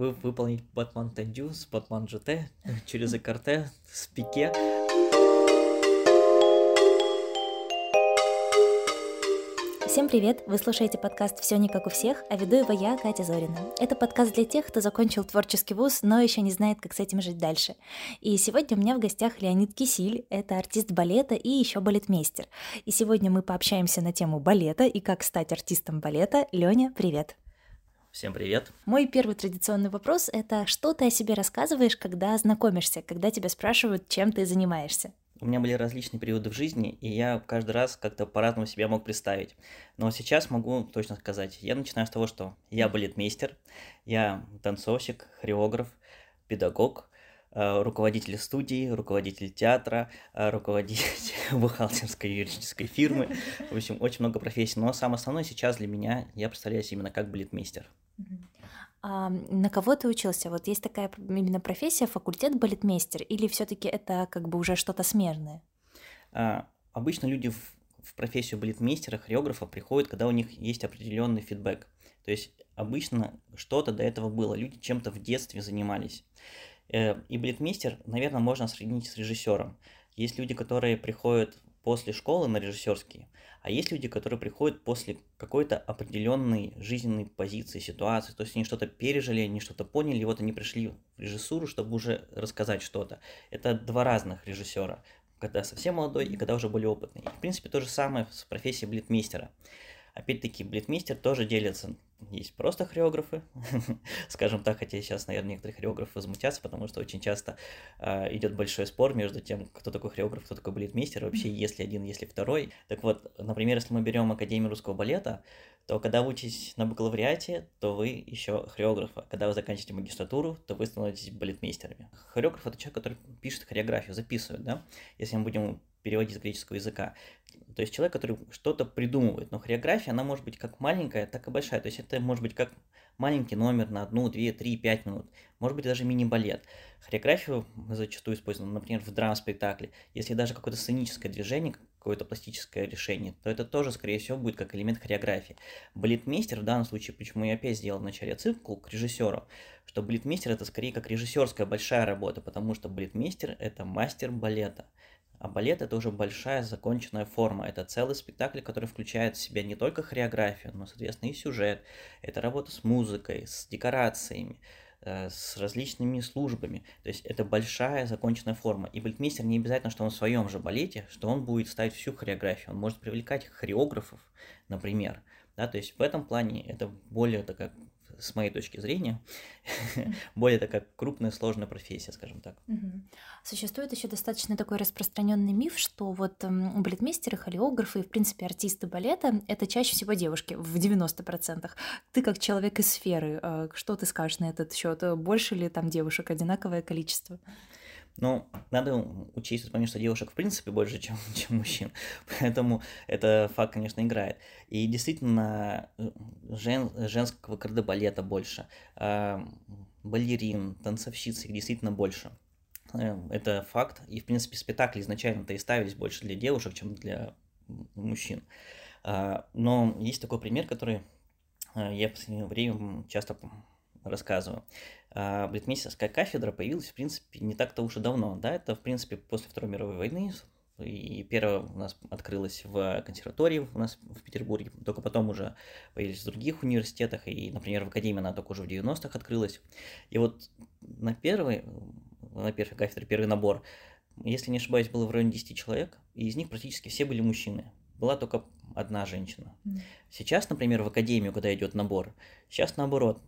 вы выполнить Тендю с Батман GT через ЭКРТ с пике. Всем привет! Вы слушаете подкаст «Все не как у всех», а веду его я, Катя Зорина. Это подкаст для тех, кто закончил творческий вуз, но еще не знает, как с этим жить дальше. И сегодня у меня в гостях Леонид Кисиль, это артист балета и еще балетмейстер. И сегодня мы пообщаемся на тему балета и как стать артистом балета. Леня, привет! Всем привет. Мой первый традиционный вопрос — это что ты о себе рассказываешь, когда знакомишься, когда тебя спрашивают, чем ты занимаешься? У меня были различные периоды в жизни, и я каждый раз как-то по-разному себя мог представить. Но сейчас могу точно сказать, я начинаю с того, что я балетмейстер, я танцовщик, хореограф, педагог, руководитель студии, руководитель театра, э, руководитель бухгалтерской юридической фирмы. В общем, очень много профессий. Но самое основное сейчас для меня, я представляюсь именно как балетмейстер. А на кого ты учился? Вот есть такая именно профессия, факультет балетмейстер, или все-таки это как бы уже что-то смежное? А, обычно люди в, в профессию балетмейстера, хореографа приходят, когда у них есть определенный фидбэк. То есть обычно что-то до этого было, люди чем-то в детстве занимались. Э, и балетмейстер, наверное, можно сравнить с режиссером. Есть люди, которые приходят после школы на режиссерские, а есть люди, которые приходят после какой-то определенной жизненной позиции, ситуации, то есть они что-то пережили, они что-то поняли, и вот они пришли в режиссуру, чтобы уже рассказать что-то. Это два разных режиссера, когда совсем молодой и когда уже более опытный. И, в принципе, то же самое с профессией блитмейстера. Опять-таки, блитмейстер тоже делится есть просто хореографы, скажем так, хотя сейчас, наверное, некоторые хореографы возмутятся, потому что очень часто э, идет большой спор между тем, кто такой хореограф, кто такой балетмейстер, вообще если один, если второй. Так вот, например, если мы берем Академию русского балета, то когда вы учитесь на бакалавриате, то вы еще хореограф. А когда вы заканчиваете магистратуру, то вы становитесь балетмейстерами. Хореограф это человек, который пишет хореографию, записывает, да, если мы будем переводить с греческого языка. То есть человек, который что-то придумывает. Но хореография, она может быть как маленькая, так и большая. То есть это может быть как маленький номер на одну, две, три, пять минут. Может быть даже мини-балет. Хореографию зачастую используем, например, в драм-спектакле. Если даже какое-то сценическое движение, какое-то пластическое решение, то это тоже, скорее всего, будет как элемент хореографии. Балетмейстер в данном случае, почему я опять сделал в начале цикл к режиссеру, что балетмейстер это скорее как режиссерская большая работа, потому что балетмейстер это мастер балета. А балет это уже большая законченная форма. Это целый спектакль, который включает в себя не только хореографию, но, соответственно, и сюжет. Это работа с музыкой, с декорациями, э, с различными службами. То есть это большая законченная форма. И балетмейстер не обязательно, что он в своем же балете, что он будет ставить всю хореографию. Он может привлекать хореографов, например. Да, то есть в этом плане это более такая с моей точки зрения, более такая крупная, сложная профессия, скажем так. Существует еще достаточно такой распространенный миф, что вот эм, балетмейстеры, хореографы и, в принципе, артисты балета — это чаще всего девушки, в 90%. Ты как человек из сферы, э, что ты скажешь на этот счет? Больше ли там девушек, одинаковое количество? Ну, надо учесть тот что девушек в принципе больше, чем, чем мужчин. Поэтому это факт, конечно, играет. И действительно, э, жен, женского кардебалета больше. А, балерин, танцовщиц их действительно больше. Э, это факт. И, в принципе, спектакли изначально-то и ставились больше для девушек, чем для мужчин. А, но есть такой пример, который э, я в последнее время часто рассказываю. А бритмейстерская кафедра появилась, в принципе, не так-то уж и давно. Да? Это, в принципе, после Второй мировой войны. И первая у нас открылась в консерватории у нас в Петербурге, только потом уже появились в других университетах, и, например, в Академии она только уже в 90-х открылась. И вот на первой, на первой кафедре, первый набор, если не ошибаюсь, было в районе 10 человек, и из них практически все были мужчины была только одна женщина. Сейчас, например, в академию, когда идет набор, сейчас наоборот,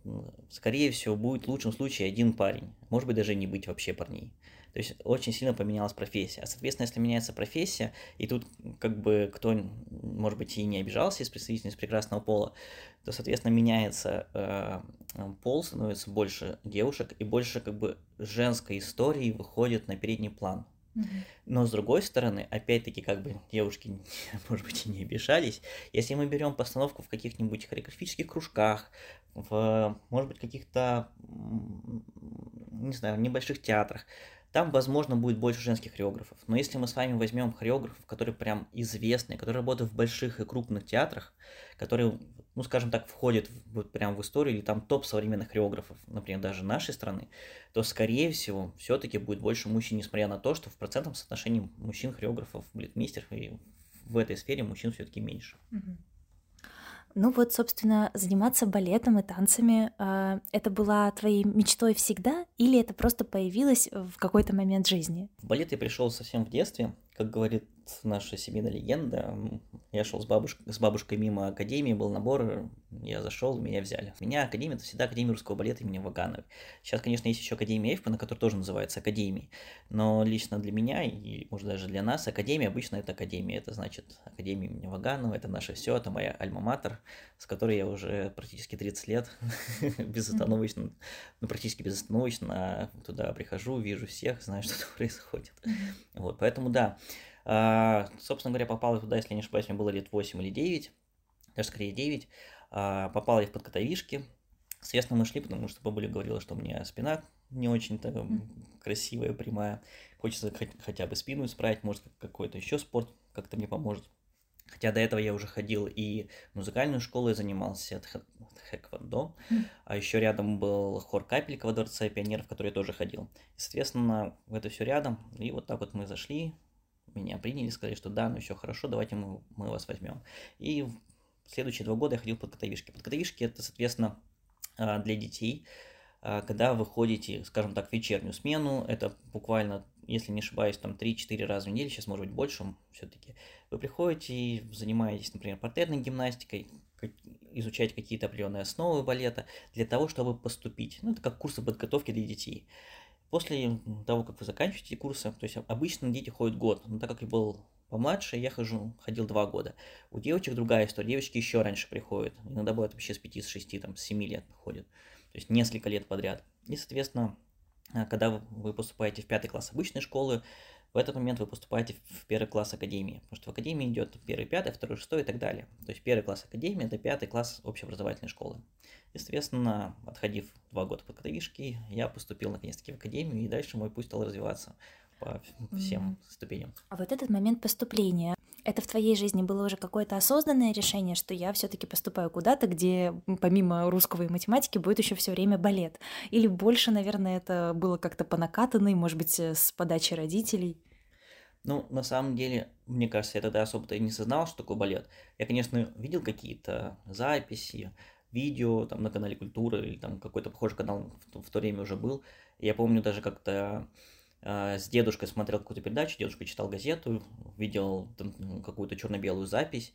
скорее всего, будет в лучшем случае один парень. Может быть, даже не быть вообще парней. То есть очень сильно поменялась профессия. А, соответственно, если меняется профессия, и тут как бы кто, может быть, и не обижался из представительниц прекрасного пола, то, соответственно, меняется э, пол, становится больше девушек, и больше как бы женской истории выходит на передний план. Но с другой стороны, опять-таки, как бы девушки, может быть, и не обижались, если мы берем постановку в каких-нибудь хореографических кружках, в, может быть, каких-то, не знаю, небольших театрах, там, возможно, будет больше женских хореографов. Но если мы с вами возьмем хореографов, которые прям известные, которые работают в больших и крупных театрах, которые ну, скажем так, входит вот прям в историю, или там топ современных хореографов, например, даже нашей страны, то, скорее всего, все-таки будет больше мужчин, несмотря на то, что в процентном соотношении мужчин-хореографов, балетмейстеров и в этой сфере мужчин все-таки меньше. Угу. Ну вот, собственно, заниматься балетом и танцами, э, это была твоей мечтой всегда или это просто появилось в какой-то момент жизни? В балет я пришел совсем в детстве, как говорит наша семейная легенда. Я шел с, бабуш... с бабушкой мимо академии, был набор, я зашел, меня взяли. У меня академия, это всегда Академия русского балета имени Вагановой. Сейчас, конечно, есть еще Академия Эйфмана, которая тоже называется Академией. Но лично для меня, и может даже для нас, Академия обычно это Академия. Это значит Академия имени Ваганова, это наше все, это моя альма-матер, с которой я уже практически 30 лет безостановочно, ну практически безостановочно туда прихожу, вижу всех, знаю, что там происходит. Вот, поэтому да, собственно говоря, попал я туда, если не ошибаюсь, мне было лет 8 или 9, даже скорее 9. А, попал я в подкатовишки. Соответственно, мы шли, потому что бабуля говорила, что у меня спина не очень-то красивая, прямая. Хочется хотя бы спину исправить, может, какой-то еще спорт как-то мне поможет. Хотя до этого я уже ходил и в музыкальную школу, я занимался хэквондо, mm. а еще рядом был хор Капелька во Дворце пионеров, в который я тоже ходил. И, соответственно, это все рядом, и вот так вот мы зашли, меня приняли, сказали, что да, ну все хорошо, давайте мы, мы вас возьмем. И в следующие два года я ходил под котовишки. Под котовишки это, соответственно, а, для детей, а, когда вы ходите, скажем так, в вечернюю смену, это буквально, если не ошибаюсь, там 3-4 раза в неделю, сейчас может быть больше все-таки, вы приходите и занимаетесь, например, партерной гимнастикой, изучаете какие-то определенные основы балета для того, чтобы поступить. Ну, это как курсы подготовки для детей. После того, как вы заканчиваете курсы, то есть обычно дети ходят год, но так как я был помладше, я хожу, ходил два года. У девочек другая история, девочки еще раньше приходят, иногда бывает вообще с 5, с 6, там, с 7 лет ходят, то есть несколько лет подряд. И, соответственно, а, когда вы поступаете в пятый класс обычной школы, в этот момент вы поступаете в первый класс академии, потому что в академии идет первый, пятый, второй, шестой и так далее. То есть первый класс академии – это пятый класс общеобразовательной школы. И, соответственно, отходив два года по катавишке, я поступил наконец-таки в академию, и дальше мой путь стал развиваться по всем mm-hmm. ступеням. А вот этот момент поступления, это в твоей жизни было уже какое-то осознанное решение, что я все-таки поступаю куда-то, где помимо русского и математики будет еще все время балет? Или больше, наверное, это было как-то по накатанной, может быть, с подачи родителей? Ну, на самом деле, мне кажется, я тогда особо-то и не сознал, что такое балет. Я, конечно, видел какие-то записи, видео там на канале Культуры или там какой-то похожий канал в, в то время уже был. Я помню даже как-то э, с дедушкой смотрел какую-то передачу, дедушка читал газету, видел там, какую-то черно-белую запись,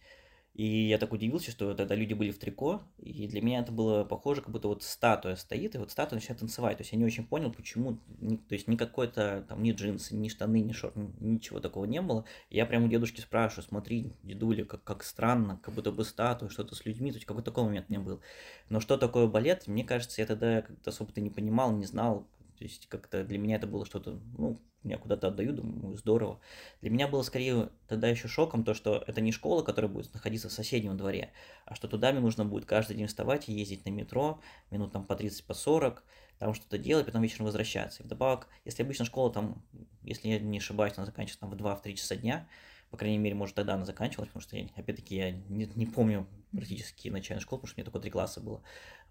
и я так удивился, что тогда люди были в трико, и для меня это было похоже, как будто вот статуя стоит, и вот статуя начинает танцевать. То есть я не очень понял, почему, то есть ни какой-то там ни джинсы, ни штаны, ни шорт, ничего такого не было. Я прямо у дедушки спрашиваю, смотри, дедуля, как, как странно, как будто бы статуя, что-то с людьми, то есть какой такой момент не был. Но что такое балет, мне кажется, я тогда как-то особо-то не понимал, не знал, то есть как-то для меня это было что-то, ну, я куда-то отдаю, думаю, здорово. Для меня было скорее тогда еще шоком то, что это не школа, которая будет находиться в соседнем дворе, а что туда мне нужно будет каждый день вставать и ездить на метро, минут там по 30, по 40, там что-то делать, потом вечером возвращаться. И вдобавок, если обычно школа там, если я не ошибаюсь, она заканчивается там в 2-3 часа дня, по крайней мере, может, тогда она заканчивалась, потому что, опять-таки, я не, не помню практически начальную школу, потому что мне только три класса было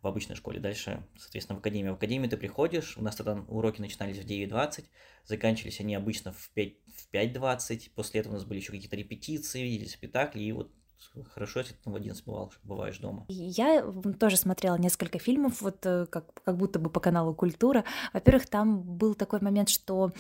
в обычной школе. Дальше, соответственно, в академии. В академии ты приходишь, у нас тогда уроки начинались в 9.20, заканчивались они обычно в 5.20, в 5 после этого у нас были еще какие-то репетиции или спектакли, и вот хорошо, если ты там в 11 бывал, бываешь дома. Я тоже смотрела несколько фильмов, вот э, как, как будто бы по каналу «Культура». Во-первых, там был такой момент, что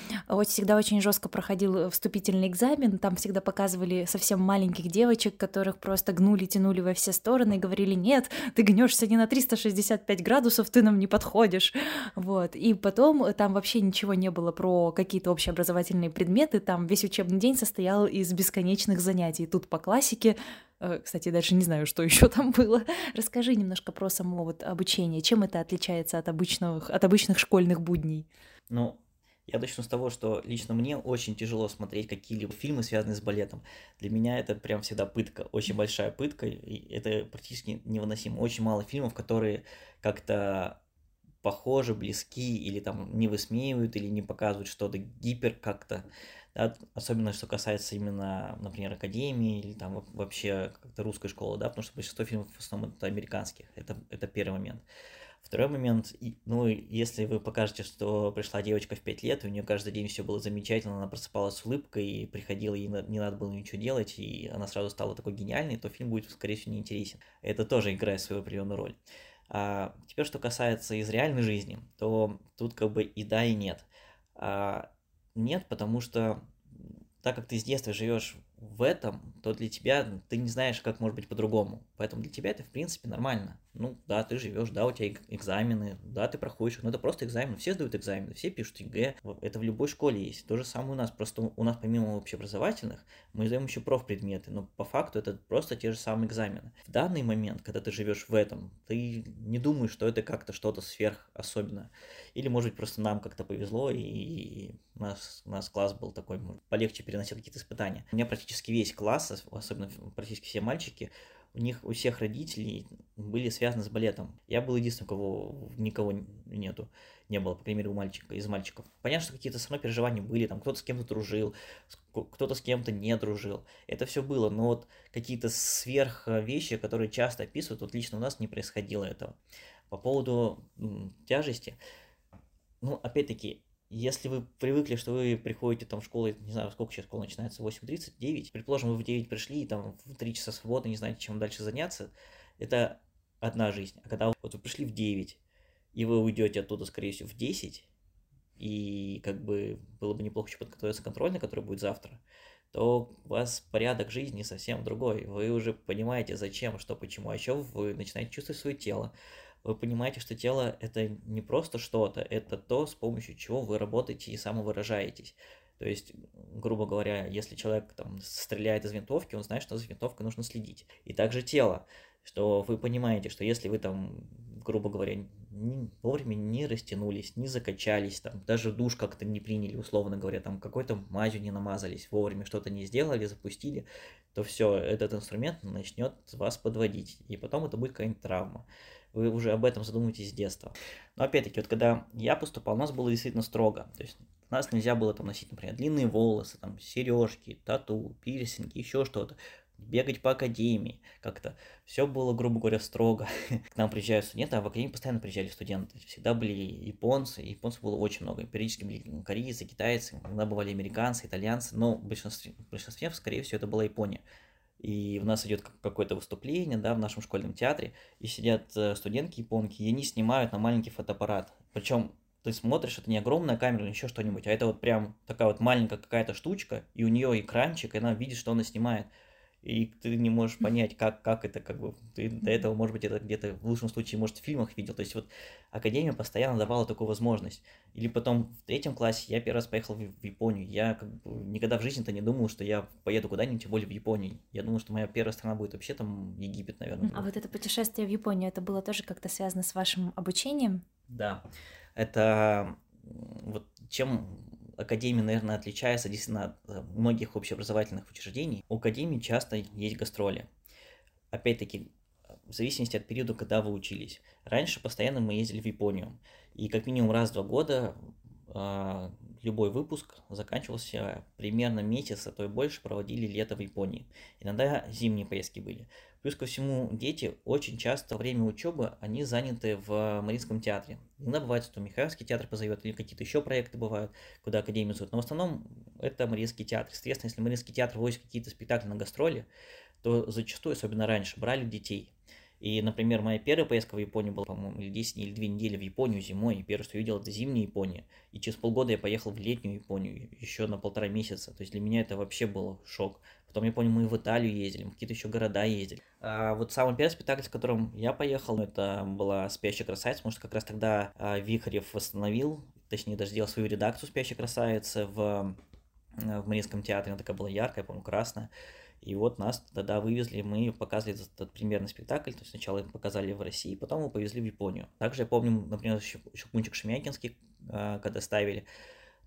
всегда очень жестко проходил вступительный экзамен, там всегда показывали совсем маленьких девочек, которых просто гнули, тянули во все стороны и говорили, нет, ты гнешься не на 365 градусов, ты нам не подходишь. Вот. И потом там вообще ничего не было про какие-то общеобразовательные предметы, там весь учебный день состоял из бесконечных занятий. Тут по классике, Э, кстати, даже не знаю, что еще там было. Расскажи немножко про само вот обучение. Чем это отличается от обычных, от обычных школьных будней? Ну, я начну с того, что лично мне очень тяжело смотреть какие-либо фильмы, связанные с балетом. Для меня это прям всегда пытка, очень большая пытка, и это практически невыносимо. Очень мало фильмов, которые как-то похожи, близки, или там не высмеивают, или не показывают что-то гипер как-то да, особенно что касается именно, например, академии или там вообще как-то русской школы, да, потому что большинство фильмов в основном это американских, это, это первый момент. Второй момент, ну, если вы покажете, что пришла девочка в 5 лет, и у нее каждый день все было замечательно, она просыпалась с улыбкой и приходила, и не надо было ничего делать, и она сразу стала такой гениальной, то фильм будет, скорее всего, неинтересен. Это тоже играет свою определенную роль. А теперь, что касается из реальной жизни, то тут как бы и да, и нет. А, нет, потому что так как ты с детства живешь в этом, то для тебя ты не знаешь, как может быть по-другому. Поэтому для тебя это, в принципе, нормально. Ну, да, ты живешь, да, у тебя экзамены, да, ты проходишь, но это просто экзамены. Все сдают экзамены, все пишут ЕГЭ. Это в любой школе есть. То же самое у нас. Просто у нас помимо общеобразовательных, мы сдаем еще профпредметы, но по факту это просто те же самые экзамены. В данный момент, когда ты живешь в этом, ты не думаешь, что это как-то что-то сверх особенное. Или, может быть, просто нам как-то повезло, и у нас, у нас класс был такой, полегче переносил какие-то испытания. У меня практически весь класс, особенно практически все мальчики, у них у всех родителей были связаны с балетом. Я был единственным, у кого никого нету, не было, по крайней мере, у мальчика, из мальчиков. Понятно, что какие-то со мной переживания были, там кто-то с кем-то дружил, кто-то с кем-то не дружил. Это все было, но вот какие-то сверх вещи, которые часто описывают, вот лично у нас не происходило этого. По поводу тяжести, ну, опять-таки, если вы привыкли, что вы приходите там в школу, не знаю, сколько сейчас школа начинается, 8.30, 9, предположим, вы в 9 пришли, и там в 3 часа свободы, не знаете, чем дальше заняться, это одна жизнь. А когда вот вы пришли в 9, и вы уйдете оттуда, скорее всего, в 10, и как бы было бы неплохо еще подготовиться контрольный, который будет завтра, то у вас порядок жизни совсем другой. Вы уже понимаете, зачем, что, почему. А еще вы начинаете чувствовать свое тело вы понимаете, что тело это не просто что-то, это то, с помощью чего вы работаете и самовыражаетесь. То есть, грубо говоря, если человек там стреляет из винтовки, он знает, что за винтовкой нужно следить. И также тело, что вы понимаете, что если вы там, грубо говоря, не, вовремя не растянулись, не закачались, там, даже душ как-то не приняли, условно говоря, там какой-то мазью не намазались, вовремя что-то не сделали, запустили, то все, этот инструмент начнет вас подводить, и потом это будет какая-нибудь травма вы уже об этом задумываетесь с детства. Но опять-таки, вот когда я поступал, у нас было действительно строго. То есть у нас нельзя было там носить, например, длинные волосы, там, сережки, тату, пирсинги, еще что-то бегать по академии, как-то все было, грубо говоря, строго. К нам приезжают студенты, а в академии постоянно приезжали студенты. Всегда были японцы, японцев было очень много. Периодически были корейцы, китайцы, иногда бывали американцы, итальянцы, но в большинстве, в большинстве, скорее всего, это была Япония и у нас идет какое-то выступление, да, в нашем школьном театре, и сидят э, студентки японки, и они снимают на маленький фотоаппарат. Причем ты смотришь, это не огромная камера или еще что-нибудь, а это вот прям такая вот маленькая какая-то штучка, и у нее экранчик, и она видит, что она снимает и ты не можешь понять, как, как это, как бы, ты до этого, может быть, это где-то в лучшем случае, может, в фильмах видел, то есть вот Академия постоянно давала такую возможность. Или потом в третьем классе я первый раз поехал в, Японию, я как бы никогда в жизни-то не думал, что я поеду куда-нибудь, тем более в Японию. Я думал, что моя первая страна будет вообще там Египет, наверное. А вот это путешествие в Японию, это было тоже как-то связано с вашим обучением? Да, это вот чем Академия, наверное, отличается действительно от э, многих общеобразовательных учреждений. У Академии часто есть гастроли. Опять-таки, в зависимости от периода, когда вы учились. Раньше постоянно мы ездили в Японию. И как минимум раз в два года э, любой выпуск заканчивался примерно месяц, а то и больше проводили лето в Японии. Иногда зимние поездки были. Плюс ко всему, дети очень часто во время учебы, они заняты в Мариинском театре. Иногда бывает, что Михайловский театр позовет, или какие-то еще проекты бывают, куда Академию зовут. Но в основном это Мариинский театр. Соответственно, если Мариинский театр возит какие-то спектакли на гастроли, то зачастую, особенно раньше, брали детей. И, например, моя первая поездка в Японию была, по-моему, или 10 или 2 недели в Японию зимой. И первое, что я видел, это зимняя Япония. И через полгода я поехал в летнюю Японию, еще на полтора месяца. То есть для меня это вообще был шок. Потом, я помню, мы в Италию ездили, в какие-то еще города ездили. А вот самый первый спектакль, с которым я поехал, это была «Спящая красавица», потому что как раз тогда а, Вихарев восстановил, точнее, даже сделал свою редакцию «Спящей красавицы» в, в Мариинском театре. Она такая была яркая, помню, красная. И вот нас тогда вывезли, мы показывали этот, этот примерный спектакль, то есть сначала показали в России, потом мы повезли в Японию. Также я помню, например, Щелкунчик Шемякинский, а, когда ставили,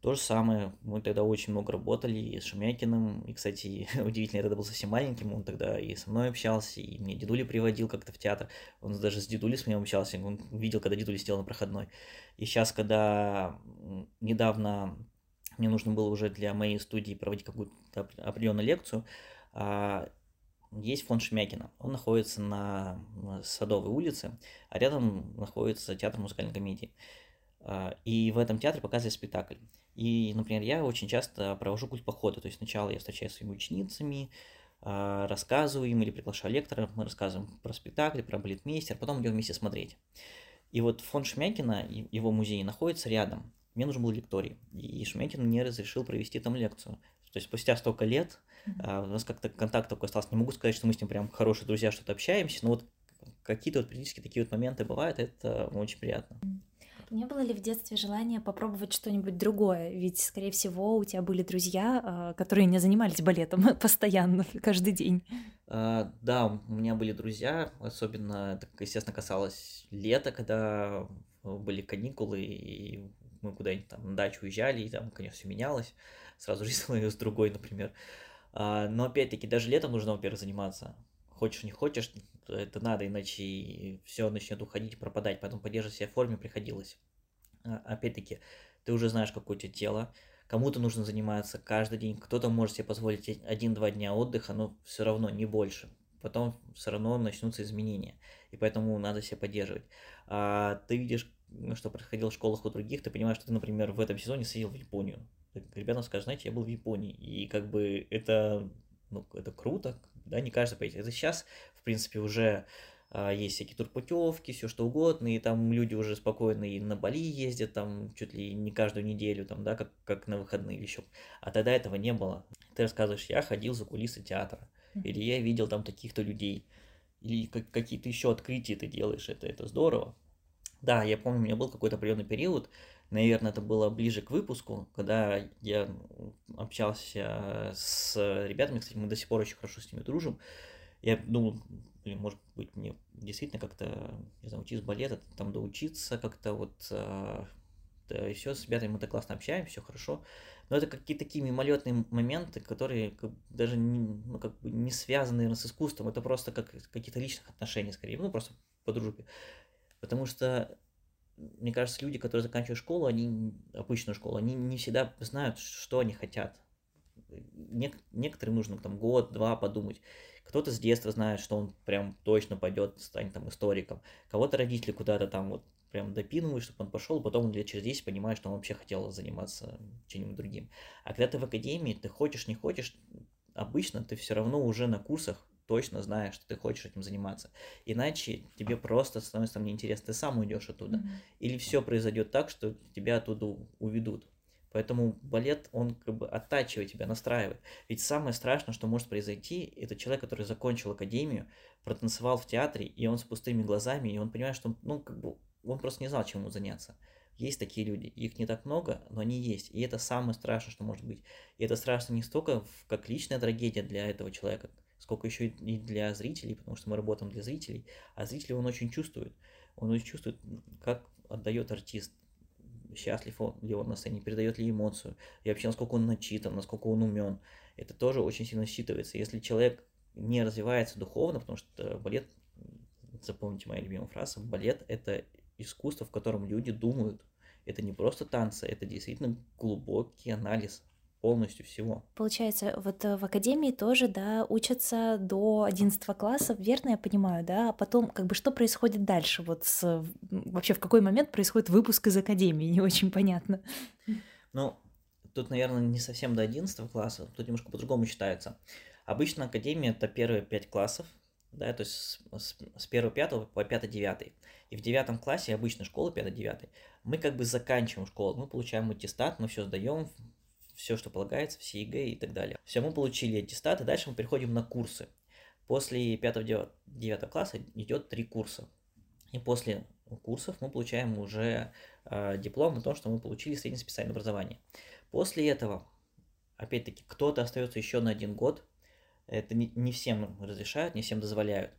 то же самое, мы тогда очень много работали и с Шемякиным, и, кстати, удивительно, я тогда был совсем маленьким, он тогда и со мной общался, и мне дедули приводил как-то в театр, он даже с дедулей с моим общался, он видел, когда дедули сделал на проходной. И сейчас, когда недавно мне нужно было уже для моей студии проводить какую-то определенную лекцию, а, есть фонд Шмякина. Он находится на Садовой улице, а рядом находится театр музыкальной комедии. А, и в этом театре показывают спектакль. И, например, я очень часто провожу культ похода. То есть сначала я встречаюсь с своими ученицами, а, рассказываю им или приглашаю лектора, мы рассказываем про спектакль, про балетмейстер, потом идем вместе смотреть. И вот фонд Шмякина, его музей находится рядом. Мне нужен был лекторий, и Шмякин мне разрешил провести там лекцию. То есть спустя столько лет mm-hmm. у нас как-то контакт такой остался. Не могу сказать, что мы с ним прям хорошие друзья, что-то общаемся, но вот какие-то вот периодически такие вот моменты бывают, это очень приятно. Не было ли в детстве желания попробовать что-нибудь другое? Ведь, скорее всего, у тебя были друзья, а, которые не занимались балетом постоянно, каждый день. А, да, у меня были друзья, особенно естественно, касалось лета, когда были каникулы, и мы куда-нибудь там на дачу уезжали, и там, конечно, все менялось. Сразу жизнь становилась другой, например. А, но опять-таки, даже летом нужно, во-первых, заниматься. Хочешь, не хочешь, это надо, иначе все начнет уходить, пропадать. Поэтому поддерживать себя в форме приходилось. А, опять-таки, ты уже знаешь, какое у тебя тело. Кому-то нужно заниматься каждый день, кто-то может себе позволить один-два дня отдыха, но все равно не больше. Потом все равно начнутся изменения, и поэтому надо себя поддерживать. А ты видишь, что происходило в школах у других, ты понимаешь, что ты, например, в этом сезоне съездил в Японию. Ребятам скажут, знаете, я был в Японии, и как бы это, ну, это круто, да, не каждый поедет. Это сейчас, в принципе, уже а, есть всякие турпутевки, все что угодно, и там люди уже спокойно и на Бали ездят, там чуть ли не каждую неделю, там, да, как, как на выходные еще. А тогда этого не было. Ты рассказываешь, я ходил за кулисы театра, или я видел там таких-то людей, или как, какие-то еще открытия ты делаешь, это, это здорово. Да, я помню, у меня был какой-то определенный период, наверное, это было ближе к выпуску, когда я общался с ребятами, кстати, мы до сих пор очень хорошо с ними дружим. Я думал, блин, может быть, мне действительно как-то, не знаю, с балета, там доучиться как-то вот, а, да, и все, с ребятами мы так классно общаемся, все хорошо. Но это какие-то такие мимолетные моменты, которые как, даже не, ну, как бы не связаны, наверное, с искусством, это просто как какие-то личных отношений, скорее, ну, просто по дружбе. Потому что мне кажется, люди, которые заканчивают школу, они, обычную школу, они не всегда знают, что они хотят. Нек- некоторым нужно там год-два подумать. Кто-то с детства знает, что он прям точно пойдет, станет там историком. Кого-то родители куда-то там вот прям допинывают, чтобы он пошел, потом лет через 10 понимает, что он вообще хотел заниматься чем-нибудь другим. А когда ты в академии, ты хочешь, не хочешь, обычно ты все равно уже на курсах точно знаешь, что ты хочешь этим заниматься. Иначе тебе просто становится там неинтересно, ты сам уйдешь оттуда. Mm-hmm. Или все произойдет так, что тебя оттуда уведут. Поэтому балет, он как бы оттачивает тебя, настраивает. Ведь самое страшное, что может произойти, это человек, который закончил академию, протанцевал в театре, и он с пустыми глазами, и он понимает, что, ну, как бы, он просто не знал, чем ему заняться. Есть такие люди, их не так много, но они есть. И это самое страшное, что может быть. И это страшно не столько как личная трагедия для этого человека, сколько еще и для зрителей, потому что мы работаем для зрителей, а зритель он очень чувствует, он очень чувствует, как отдает артист, счастлив он, ли он на сцене, передает ли эмоцию, и вообще насколько он начитан, насколько он умен. Это тоже очень сильно считывается. Если человек не развивается духовно, потому что балет, запомните моя любимая фраза, балет это искусство, в котором люди думают. Это не просто танцы, это действительно глубокий анализ полностью всего. Получается, вот э, в академии тоже, да, учатся до 11 класса, верно я понимаю, да? А потом, как бы, что происходит дальше? Вот с... вообще в какой момент происходит выпуск из академии? Не очень понятно. Ну, тут, наверное, не совсем до 11 класса, тут немножко по-другому считается. Обычно академия это первые пять классов, да, то есть с, с, с 1 5 по 5 9. И в девятом классе обычной школы 5-9 мы как бы заканчиваем школу, мы получаем аттестат, мы все сдаем, все, что полагается, все ЕГЭ и так далее. Все, мы получили аттестат, и дальше мы переходим на курсы. После 5-9 класса идет три курса. И после курсов мы получаем уже э, диплом о том, что мы получили среднее специальное образование. После этого, опять-таки, кто-то остается еще на один год. Это не, не всем разрешают, не всем дозволяют.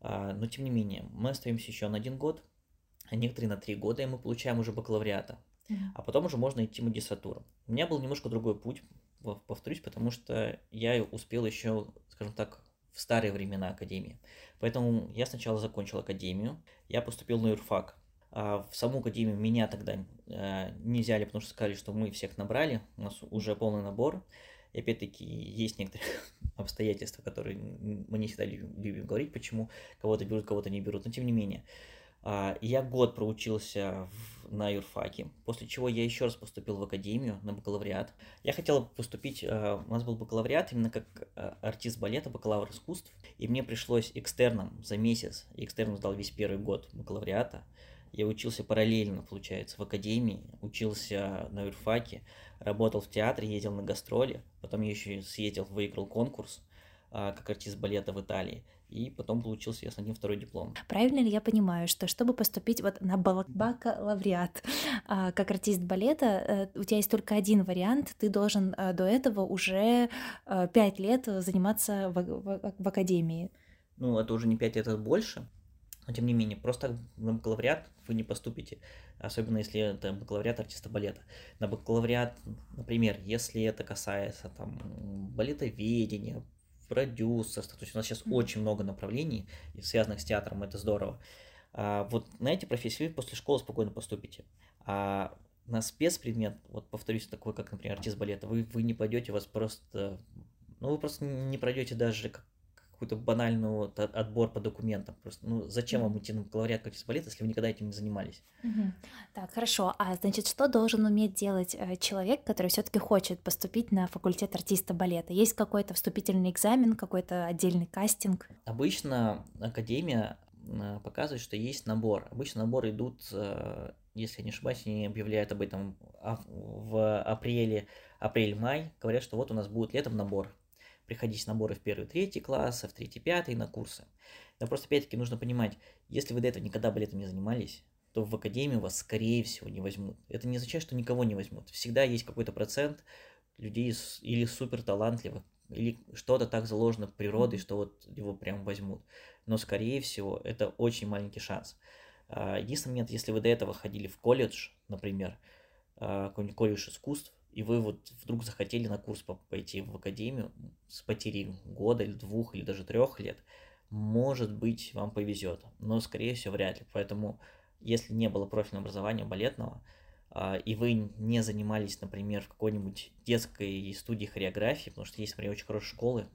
А, но тем не менее, мы остаемся еще на один год, а некоторые на три года, и мы получаем уже бакалавриата а потом уже можно идти в магистратуру. У меня был немножко другой путь, повторюсь, потому что я успел еще, скажем так, в старые времена академии. Поэтому я сначала закончил академию, я поступил на юрфак. А в саму академию меня тогда э, не взяли, потому что сказали, что мы всех набрали, у нас уже полный набор. И опять-таки есть некоторые обстоятельства, которые мы не всегда любим говорить, почему кого-то берут, кого-то не берут, но тем не менее. А, я год проучился в, на юрфаке, после чего я еще раз поступил в академию на бакалавриат. Я хотел поступить, а, у нас был бакалавриат именно как а, артист балета, бакалавр искусств, и мне пришлось экстерном за месяц, экстерном сдал весь первый год бакалавриата, я учился параллельно, получается, в академии, учился на юрфаке, работал в театре, ездил на гастроли, потом я еще съездил, выиграл конкурс как артист балета в Италии и потом получил, соответственно, один второй диплом. Правильно ли я понимаю, что чтобы поступить вот на бакалавриат а, как артист балета, э, у тебя есть только один вариант, ты должен э, до этого уже э, пять лет заниматься в, в, в академии? Ну, это уже не пять лет, это больше, но тем не менее, просто на бакалавриат вы не поступите, особенно если это бакалавриат артиста балета. На бакалавриат, например, если это касается там балетоведения, продюсерство. То есть у нас сейчас mm-hmm. очень много направлений, связанных с театром, это здорово. А, вот на эти профессии вы после школы спокойно поступите. А на спецпредмет, вот повторюсь, такой, как, например, артист балета, вы, вы не пойдете, вас просто, ну, вы просто не пройдете даже как какой-то банальный вот отбор по документам. Просто, ну, зачем вам идти на бакалавриат как балет, если вы никогда этим не занимались? Угу. Так, хорошо. А значит, что должен уметь делать э, человек, который все-таки хочет поступить на факультет артиста балета? Есть какой-то вступительный экзамен, какой-то отдельный кастинг? Обычно академия э, показывает, что есть набор. Обычно наборы идут, э, если я не ошибаюсь, они объявляют об этом в апреле, апрель-май, говорят, что вот у нас будет летом набор приходить наборы в первый, третий класс, в третий, пятый на курсы. Но просто опять-таки нужно понимать, если вы до этого никогда балетом не занимались, то в академию вас, скорее всего, не возьмут. Это не означает, что никого не возьмут. Всегда есть какой-то процент людей или супер талантливых, или что-то так заложено природой, что вот его прям возьмут. Но, скорее всего, это очень маленький шанс. А, единственный момент, если вы до этого ходили в колледж, например, а, какой-нибудь колледж искусств, и вы вот вдруг захотели на курс пойти в академию с потерей года или двух или даже трех лет, может быть, вам повезет, но, скорее всего, вряд ли. Поэтому, если не было профильного образования балетного, а, и вы не занимались, например, в какой-нибудь детской студии хореографии, потому что есть, например, очень хорошие школы,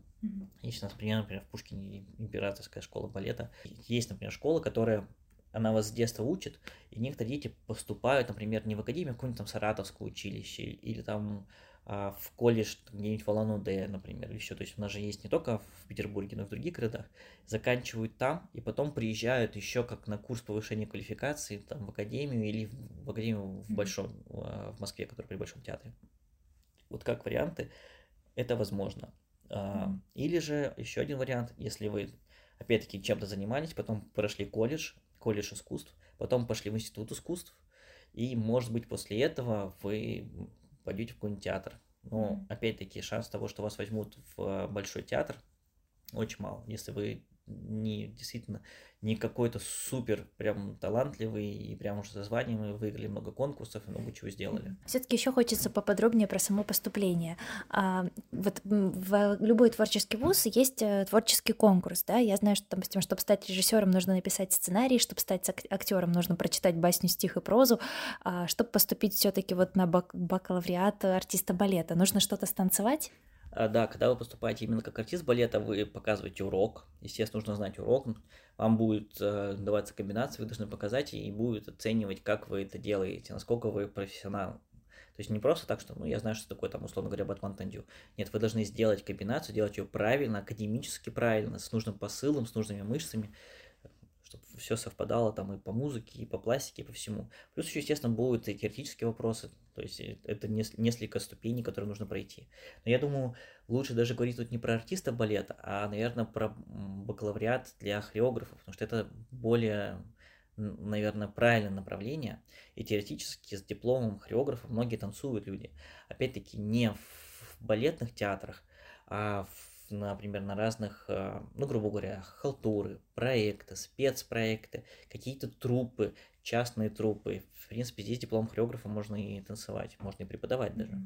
есть, например, например, в Пушкине императорская школа балета, есть, например, школа, которая она вас с детства учит, и некоторые дети поступают, например, не в академию, а в какое-нибудь там Саратовское училище, или там а, в колледж где-нибудь в Улан-Удэ, например, или еще. То есть у нас же есть не только в Петербурге, но и в других городах. Заканчивают там, и потом приезжают еще как на курс повышения квалификации там, в академию или в академию в Большом, а, в Москве, который при Большом театре. Вот как варианты, это возможно. А, или же еще один вариант, если вы опять-таки чем-то занимались, потом прошли колледж, колледж искусств, потом пошли в институт искусств, и, может быть, после этого вы пойдете в какой-нибудь театр. Но, mm-hmm. опять-таки, шанс того, что вас возьмут в большой театр, очень мало. Если вы не действительно не какой-то супер прям талантливый и прям уже за званием мы выиграли много конкурсов и много чего сделали. Все-таки еще хочется поподробнее про само поступление. А, вот в любой творческий вуз есть э, творческий конкурс, да? Я знаю, что, допустим, чтобы стать режиссером, нужно написать сценарий, чтобы стать актером, нужно прочитать басню, стих и прозу. А, чтобы поступить все-таки вот на бак бакалавриат артиста балета, нужно что-то станцевать? А, да, когда вы поступаете именно как артист балета, вы показываете урок. Естественно, нужно знать урок. Вам будет э, даваться комбинация, вы должны показать и будет оценивать, как вы это делаете, насколько вы профессионал. То есть не просто так, что, ну, я знаю, что такое, там, условно говоря, батман тандю. Нет, вы должны сделать комбинацию, делать ее правильно, академически правильно, с нужным посылом, с нужными мышцами чтобы все совпадало там и по музыке, и по пластике, и по всему. Плюс еще, естественно, будут и теоретические вопросы, то есть э, это несколько ступеней, которые нужно пройти. Но я думаю, лучше даже говорить тут не про артиста балета, а, наверное, про бакалавриат для хореографов, потому что это более наверное, правильное направление. И теоретически с дипломом хореографа многие танцуют люди. Опять-таки не в балетных театрах, а в например, на разных, э, ну, грубо говоря, халтуры, проекты, спецпроекты, какие-то трупы, частные трупы. В принципе, здесь диплом хореографа можно и танцевать, можно и преподавать даже.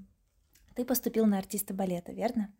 Ты поступил на артиста балета, верно?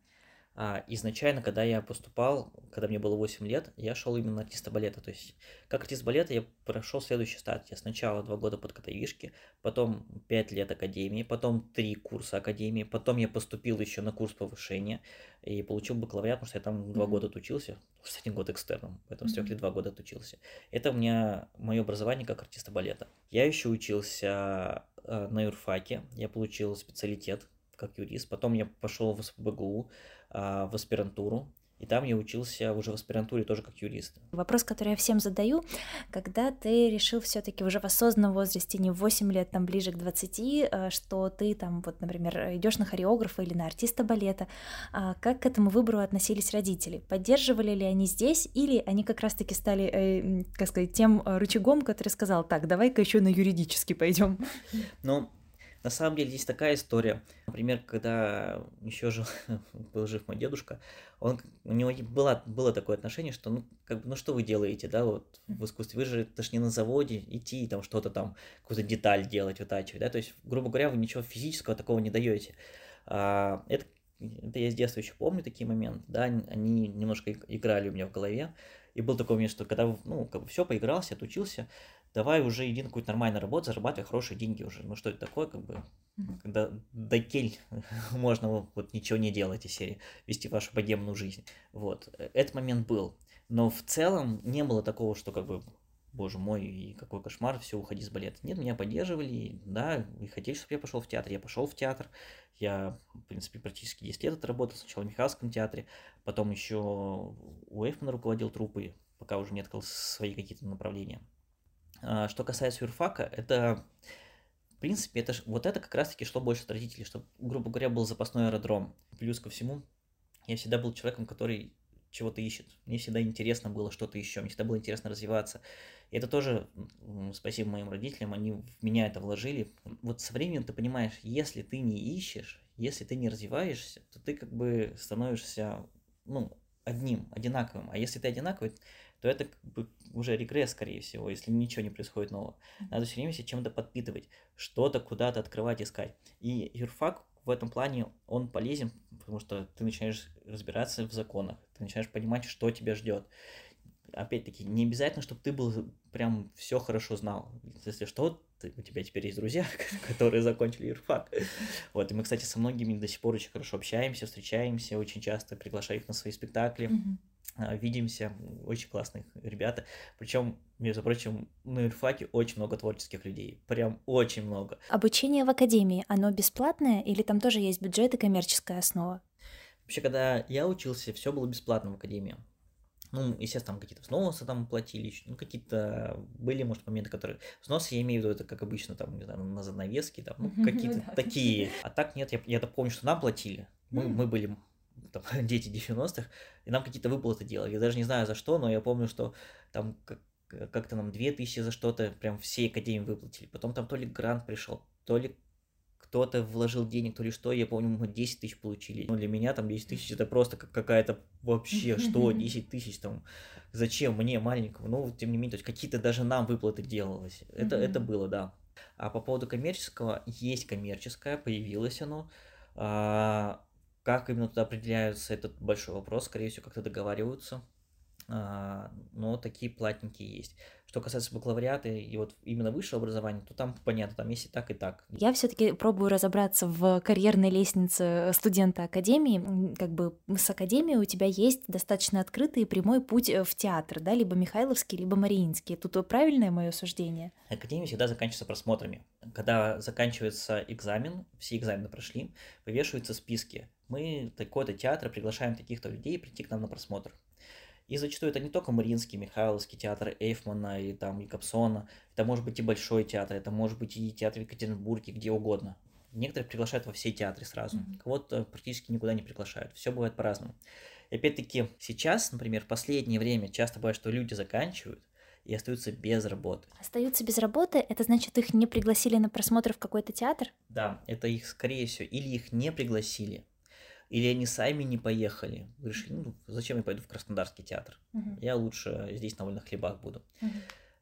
А, изначально, когда я поступал, когда мне было 8 лет, я шел именно артиста балета. То есть, как артист балета я прошел следующий стадий. Я сначала 2 года под подготовишки, потом 5 лет академии, потом 3 курса академии, потом я поступил еще на курс повышения и получил бакалавриат, потому что я там 2 mm-hmm. года отучился, один год экстерном, поэтому mm-hmm. с 3 лет 2 года отучился. Это у меня мое образование как артиста балета. Я еще учился э, на юрфаке, я получил специалитет как юрист, потом я пошел в СПБГУ, в аспирантуру, и там я учился уже в аспирантуре тоже как юрист. Вопрос, который я всем задаю, когда ты решил все таки уже в осознанном возрасте, не в 8 лет, там ближе к 20, э, что ты там, вот, например, идешь на хореографа или на артиста балета, а как к этому выбору относились родители? Поддерживали ли они здесь, или они как раз-таки стали, э, как сказать, тем рычагом, который сказал, так, давай-ка еще на юридический пойдем? Ну, на самом деле здесь такая история. Например, когда еще жил, был жив мой дедушка, он, у него было, было такое отношение, что ну, как бы, ну что вы делаете, да, вот в искусстве, вы же это ж не на заводе идти и там что-то там, какую-то деталь делать, вытачивать, да, то есть, грубо говоря, вы ничего физического такого не даете. А, это, это я с детства еще помню такие моменты, да, они немножко играли у меня в голове, и был такой момент, что когда, ну, как бы все, поигрался, отучился, давай уже иди на какую-то нормальную работу, зарабатывай хорошие деньги уже. Ну что это такое, как бы, когда до кель можно вот ничего не делать из серии, вести вашу богемную жизнь. Вот, этот момент был. Но в целом не было такого, что как бы, боже мой, и какой кошмар, все, уходи с балета. Нет, меня поддерживали, да, и хотели, чтобы я пошел в театр. Я пошел в театр, я, в принципе, практически 10 лет отработал, сначала в Михайловском театре, потом еще у Эйфмана руководил труппой, пока уже не открыл свои какие-то направления. А, что касается юрфака, это, в принципе, это, вот это как раз-таки шло больше от родителей, чтобы, грубо говоря, был запасной аэродром. Плюс ко всему, я всегда был человеком, который чего-то ищет. Мне всегда интересно было что-то еще, мне всегда было интересно развиваться. И это тоже спасибо моим родителям, они в меня это вложили. Вот со временем ты понимаешь, если ты не ищешь, если ты не развиваешься, то ты как бы становишься, ну, одним, одинаковым. А если ты одинаковый, то это как бы уже регресс, скорее всего, если ничего не происходит нового. Надо все время себя чем-то подпитывать, что-то куда-то открывать, искать. И юрфак в этом плане, он полезен, потому что ты начинаешь разбираться в законах, ты начинаешь понимать, что тебя ждет. Опять-таки, не обязательно, чтобы ты был прям все хорошо знал. Если что, ты, у тебя теперь есть друзья, которые закончили юрфак. Вот, и мы, кстати, со многими до сих пор очень хорошо общаемся, встречаемся, очень часто приглашаю их на свои спектакли. Mm-hmm. А, видимся, очень классных ребята. Причем, между прочим, на юрфаке очень много творческих людей, прям очень много. Обучение в академии, оно бесплатное или там тоже есть бюджет и коммерческая основа? Вообще, когда я учился, все было бесплатно в академии. Ну, естественно, там какие-то взносы там платили, ну, какие-то были, может, моменты, которые... Взносы, я имею в виду, это как обычно, там, не знаю, на занавески, там, ну, какие-то такие. А так нет, я, я помню, что нам платили. Мы, мы были там, дети 90-х, и нам какие-то выплаты делали. Я даже не знаю за что, но я помню, что там как- как-то нам 2000 за что-то прям всей академии выплатили. Потом там то ли грант пришел, то ли кто-то вложил денег, то ли что, я помню, мы 10 тысяч получили. Но для меня там 10 тысяч это просто как какая-то вообще, что 10 тысяч там, зачем мне маленькому? Ну, тем не менее, то есть какие-то даже нам выплаты делалось. Это, это было, да. А по поводу коммерческого, есть коммерческое, появилось оно. А, как именно туда определяются, этот большой вопрос, скорее всего, как-то договариваются. А, но такие платненькие есть. Что касается бакалавриата и вот именно высшего образования, то там понятно, там есть и так, и так. Я все таки пробую разобраться в карьерной лестнице студента академии. Как бы с академией у тебя есть достаточно открытый и прямой путь э, в театр, да, либо Михайловский, либо Мариинский. Тут правильное мое суждение? Академия всегда заканчивается просмотрами. Когда заканчивается экзамен, все экзамены прошли, вывешиваются списки. Мы такой-то театр приглашаем таких-то людей прийти к нам на просмотр. И зачастую это не только Мариинский, Михайловский театр Эйфмана и там и Капсона, это может быть и Большой театр, это может быть и театр в Екатеринбурге, где угодно. Некоторых приглашают во все театры сразу, mm-hmm. кого-то практически никуда не приглашают. Все бывает по-разному. И опять-таки сейчас, например, в последнее время часто бывает, что люди заканчивают, и остаются без работы. Остаются без работы, это значит, их не пригласили на просмотр в какой-то театр? Да, это их, скорее всего, или их не пригласили, или они сами не поехали. Решили, ну, зачем я пойду в Краснодарский театр? Uh-huh. Я лучше здесь на вольных хлебах буду. Uh-huh.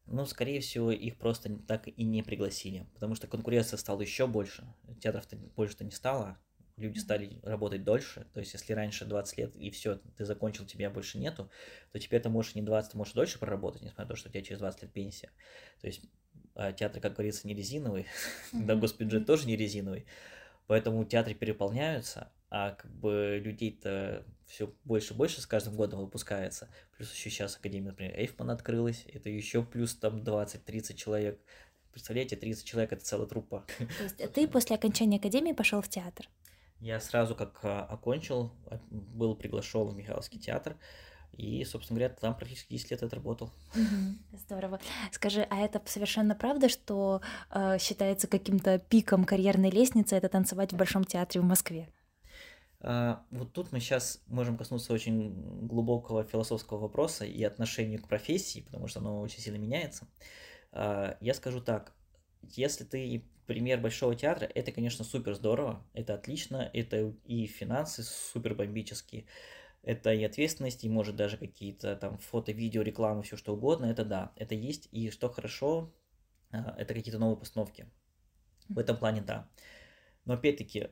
Но, скорее всего, их просто так и не пригласили, потому что конкуренция стала еще больше. Театров-то больше-то не стало. люди стали работать дольше, то есть если раньше 20 лет и все, ты закончил, тебя больше нету, то теперь ты можешь не 20, ты можешь дольше проработать, несмотря на то, что у тебя через 20 лет пенсия. То есть а, театр, как говорится, не резиновый, да, госпитбюджет тоже не резиновый, поэтому театры переполняются, а как бы людей-то все больше и больше с каждым годом выпускается. Плюс еще сейчас Академия, например, Эйфман открылась, это еще плюс там 20-30 человек. Представляете, 30 человек это целая труппа. То есть ты после окончания Академии пошел в театр? Я сразу как а, окончил, а, был приглашен в Михайловский театр, и, собственно говоря, там практически 10 лет отработал. Здорово. Скажи, а это совершенно правда, что э, считается каким-то пиком карьерной лестницы это танцевать в Большом театре в Москве? А, вот тут мы сейчас можем коснуться очень глубокого философского вопроса и отношению к профессии, потому что оно очень сильно меняется. А, я скажу так, если ты пример Большого театра, это, конечно, супер здорово, это отлично, это и финансы супер бомбические, это и ответственность, и может даже какие-то там фото, видео, рекламы, все что угодно, это да, это есть, и что хорошо, а, это какие-то новые постановки. В этом плане да. Но опять-таки,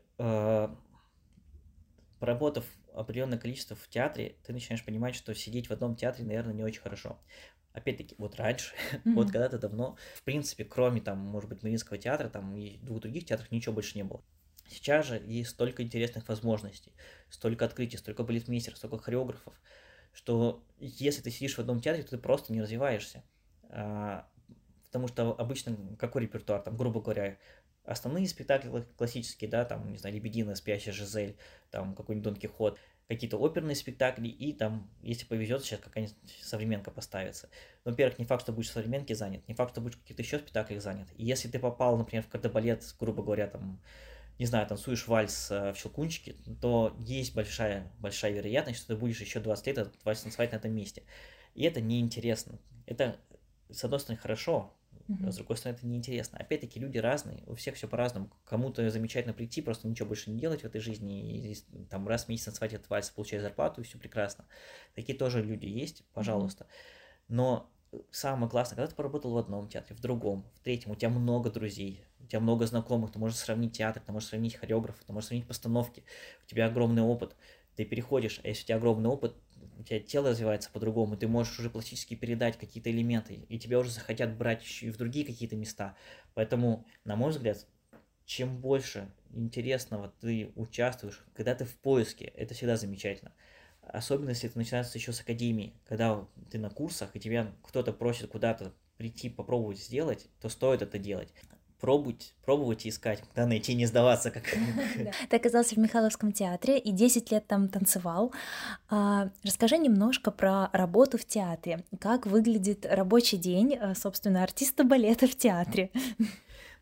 поработав определенное количество в театре, ты начинаешь понимать, что сидеть в одном театре, наверное, не очень хорошо опять-таки, вот раньше, mm-hmm. вот когда-то давно, в принципе, кроме там, может быть, Мариинского театра, там и двух других театров ничего больше не было. Сейчас же есть столько интересных возможностей, столько открытий, столько балетмейстеров, столько хореографов, что если ты сидишь в одном театре, то ты просто не развиваешься. А, потому что обычно какой репертуар, там, грубо говоря, основные спектакли классические, да, там, не знаю, Лебедина, Спящая Жизель, там, какой-нибудь Дон Кихот – какие-то оперные спектакли, и там, если повезет, сейчас какая-нибудь современка поставится. Но, во-первых, не факт, что будешь в современке занят, не факт, что будешь в каких-то еще спектаклях занят. И если ты попал, например, в кардебалет, грубо говоря, там, не знаю, танцуешь вальс э, в Щелкунчике, то есть большая, большая вероятность, что ты будешь еще 20 лет вальс танцевать на этом месте. И это неинтересно. Это, с одной стороны, хорошо, Mm-hmm. С другой стороны, это неинтересно. Опять-таки, люди разные, у всех все по-разному. Кому-то замечательно прийти, просто ничего больше не делать в этой жизни, и там раз в месяц танцевать этот вальс, получать зарплату, и все прекрасно. Такие тоже люди есть, пожалуйста. Mm-hmm. Но самое классное, когда ты поработал в одном театре, в другом, в третьем, у тебя много друзей, у тебя много знакомых, ты можешь сравнить театр, ты можешь сравнить хореографов, ты можешь сравнить постановки, у тебя огромный опыт, ты переходишь, а если у тебя огромный опыт, у тебя тело развивается по-другому, ты можешь уже пластически передать какие-то элементы, и тебя уже захотят брать еще и в другие какие-то места. Поэтому, на мой взгляд, чем больше интересного ты участвуешь, когда ты в поиске, это всегда замечательно. Особенно, если это начинается еще с академии, когда ты на курсах, и тебя кто-то просит куда-то прийти, попробовать сделать, то стоит это делать пробовать, пробовать и искать, куда найти, не сдаваться. Как... Ты оказался в Михайловском театре и 10 лет там танцевал. А, расскажи немножко про работу в театре. Как выглядит рабочий день, э, собственно, артиста балета в театре?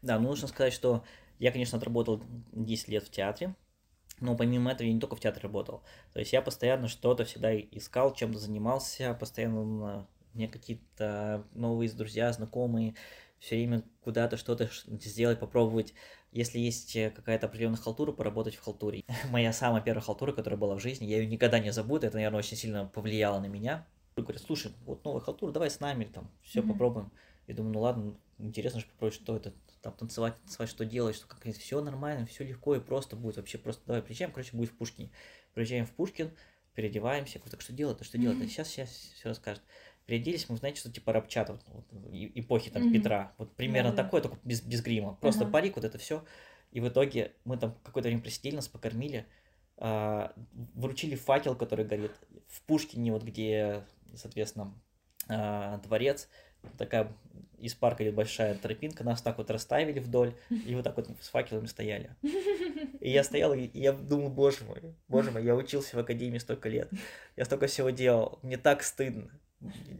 Да, ну нужно сказать, что я, конечно, отработал 10 лет в театре, но помимо этого я не только в театре работал. То есть я постоянно что-то всегда искал, чем-то занимался, постоянно мне какие-то новые друзья, знакомые все время куда-то что-то сделать, попробовать. Если есть э, какая-то определенная халтура, поработать в халтуре. Моя самая первая халтура, которая была в жизни, я ее никогда не забуду, это, наверное, очень сильно повлияло на меня. Говорят, слушай, вот новая халтура, давай с нами, там, все mm-hmm. попробуем. Я думаю, ну ладно, интересно же попробовать, что это, там, танцевать, танцевать, что делать, что как все нормально, все легко и просто будет, вообще просто давай приезжаем, короче, будет в Пушкине. Приезжаем в Пушкин, переодеваемся, говорю, так что делать-то, что делать-то, сейчас, сейчас все расскажет переоделись, мы, знаете, что типа рабчат вот, эпохи там mm-hmm. Петра. Вот примерно да, такое, только без, без грима. Просто uh-huh. парик, вот это все. И в итоге мы там какое-то время просидели, нас покормили, а, вручили факел, который горит. В Пушкине, вот где, соответственно, а, дворец, такая из парка идет большая тропинка, нас так вот расставили вдоль, и вот так вот с факелами стояли. И я стоял, и я думал, боже мой, боже мой, я учился в академии столько лет, я столько всего делал, мне так стыдно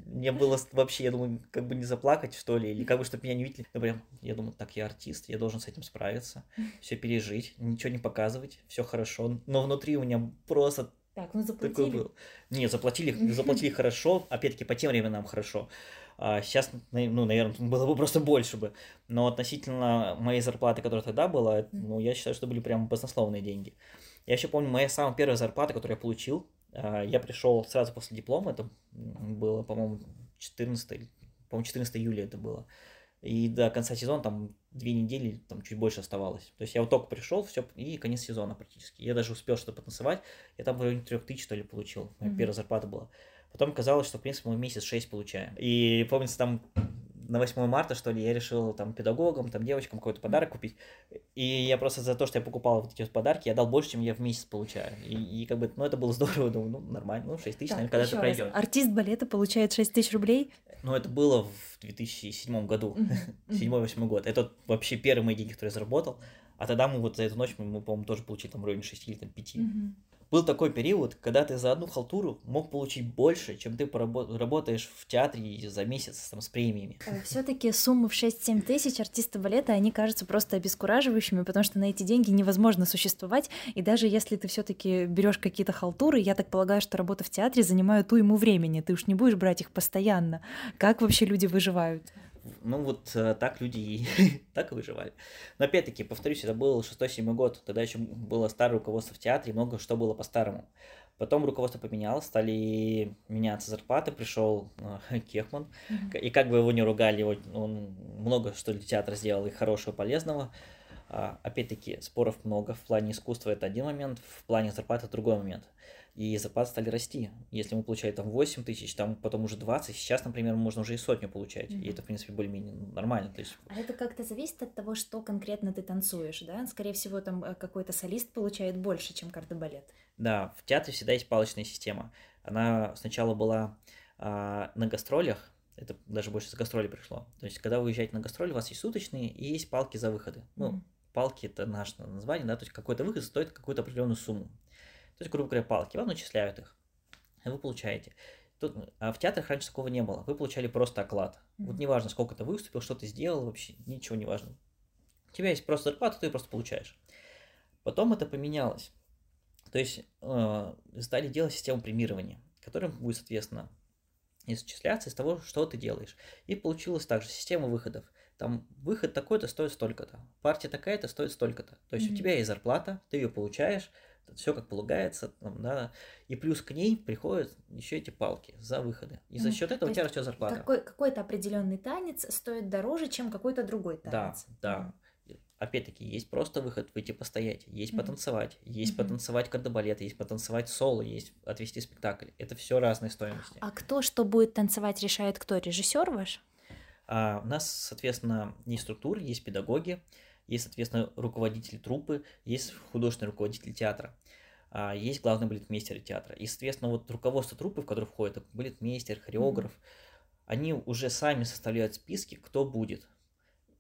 мне было вообще, я думаю, как бы не заплакать, что ли, или как бы, чтобы меня не видели. Я прям, я думаю, так, я артист, я должен с этим справиться, все пережить, ничего не показывать, все хорошо. Но внутри у меня просто так, ну заплатили. Такой был. Не, заплатили, заплатили хорошо, опять-таки по тем временам хорошо. А сейчас, ну, наверное, было бы просто больше бы. Но относительно моей зарплаты, которая тогда была, ну, я считаю, что были прям баснословные деньги. Я еще помню, моя самая первая зарплата, которую я получил, я пришел сразу после диплома, это было, по-моему, 14, по-моему, 14 июля это было. И до конца сезона там две недели, там чуть больше оставалось. То есть я вот только пришел, все, и конец сезона практически. Я даже успел что-то потанцевать. Я там в районе трех тысяч, что ли, получил. Моя mm-hmm. первая зарплата была. Потом казалось, что, в принципе, мы месяц шесть получаем. И помнится, там на 8 марта, что ли, я решил там педагогам, там девочкам какой-то подарок купить. И я просто за то, что я покупал вот эти вот подарки, я дал больше, чем я в месяц получаю. И, и как бы, ну, это было здорово, думаю, ну, нормально, ну, 6 тысяч, наверное, когда это пройдет. Артист балета получает 6 тысяч рублей? Ну, это было в 2007 году, 7-8 год. Это вообще первые мои деньги, которые я заработал. А тогда мы вот за эту ночь, мы, по-моему, тоже получили там районе 6 или там, 5 был такой период, когда ты за одну халтуру мог получить больше, чем ты работаешь в театре за месяц там, с премиями. Э, Все-таки суммы в 6-7 тысяч артиста балета, они кажутся просто обескураживающими, потому что на эти деньги невозможно существовать. И даже если ты все-таки берешь какие-то халтуры, я так полагаю, что работа в театре занимает уйму времени. Ты уж не будешь брать их постоянно. Как вообще люди выживают? Ну вот э, так люди и так и выживали. Но опять-таки, повторюсь, это был 6-7 год, тогда еще было старое руководство в театре, много что было по-старому. Потом руководство поменялось, стали меняться зарплаты, пришел э, Кехман, mm-hmm. и как бы его не ругали, он много что для театра сделал и хорошего, полезного. А, опять-таки, споров много, в плане искусства это один момент, в плане зарплаты другой момент и зарплаты стали расти. Если мы получали там 8 тысяч, там потом уже 20, сейчас, например, можно уже и сотню получать, mm-hmm. и это, в принципе, более-менее нормально. То есть... А это как-то зависит от того, что конкретно ты танцуешь, да? Скорее всего, там э, какой-то солист получает больше, чем кардебалет. Да, в театре всегда есть палочная система. Она сначала была а, на гастролях, это даже больше с гастроли пришло. То есть, когда вы уезжаете на гастроли, у вас есть суточные и есть палки за выходы. Mm-hmm. Ну, палки это наше название, да, то есть какой-то выход стоит какую-то определенную сумму. То есть, грубо говоря, палки, вам начисляют их, и вы получаете. Тут, а в театрах раньше такого не было. Вы получали просто оклад. Mm-hmm. Вот неважно, сколько ты выступил, что ты сделал, вообще ничего не важно. У тебя есть просто зарплата, ты ее просто получаешь. Потом это поменялось. То есть э, стали делать систему премирования, которая будет, соответственно, исчисляться из того, что ты делаешь. И получилась также система выходов. Там выход такой-то стоит столько-то, партия такая-то стоит столько-то. То есть mm-hmm. у тебя есть зарплата, ты ее получаешь, все как полагается, там, да, и плюс к ней приходят еще эти палки за выходы. И за счет этого у тебя растет зарплата. Какой, какой-то определенный танец стоит дороже, чем какой-то другой танец. Да, да. Опять-таки, есть просто выход выйти постоять, есть mm-hmm. потанцевать, есть mm-hmm. потанцевать кардебалет, есть потанцевать соло, есть отвести спектакль. Это все разные стоимости. А кто что будет танцевать, решает кто? Режиссер ваш? А, у нас, соответственно, есть структуры, есть педагоги, есть, соответственно, руководитель труппы, есть художественный руководитель театра, а, есть главный балетмейстер театра. И, соответственно, вот руководство труппы, в которое входит балетмейстер, хореограф, mm-hmm. они уже сами составляют списки, кто будет.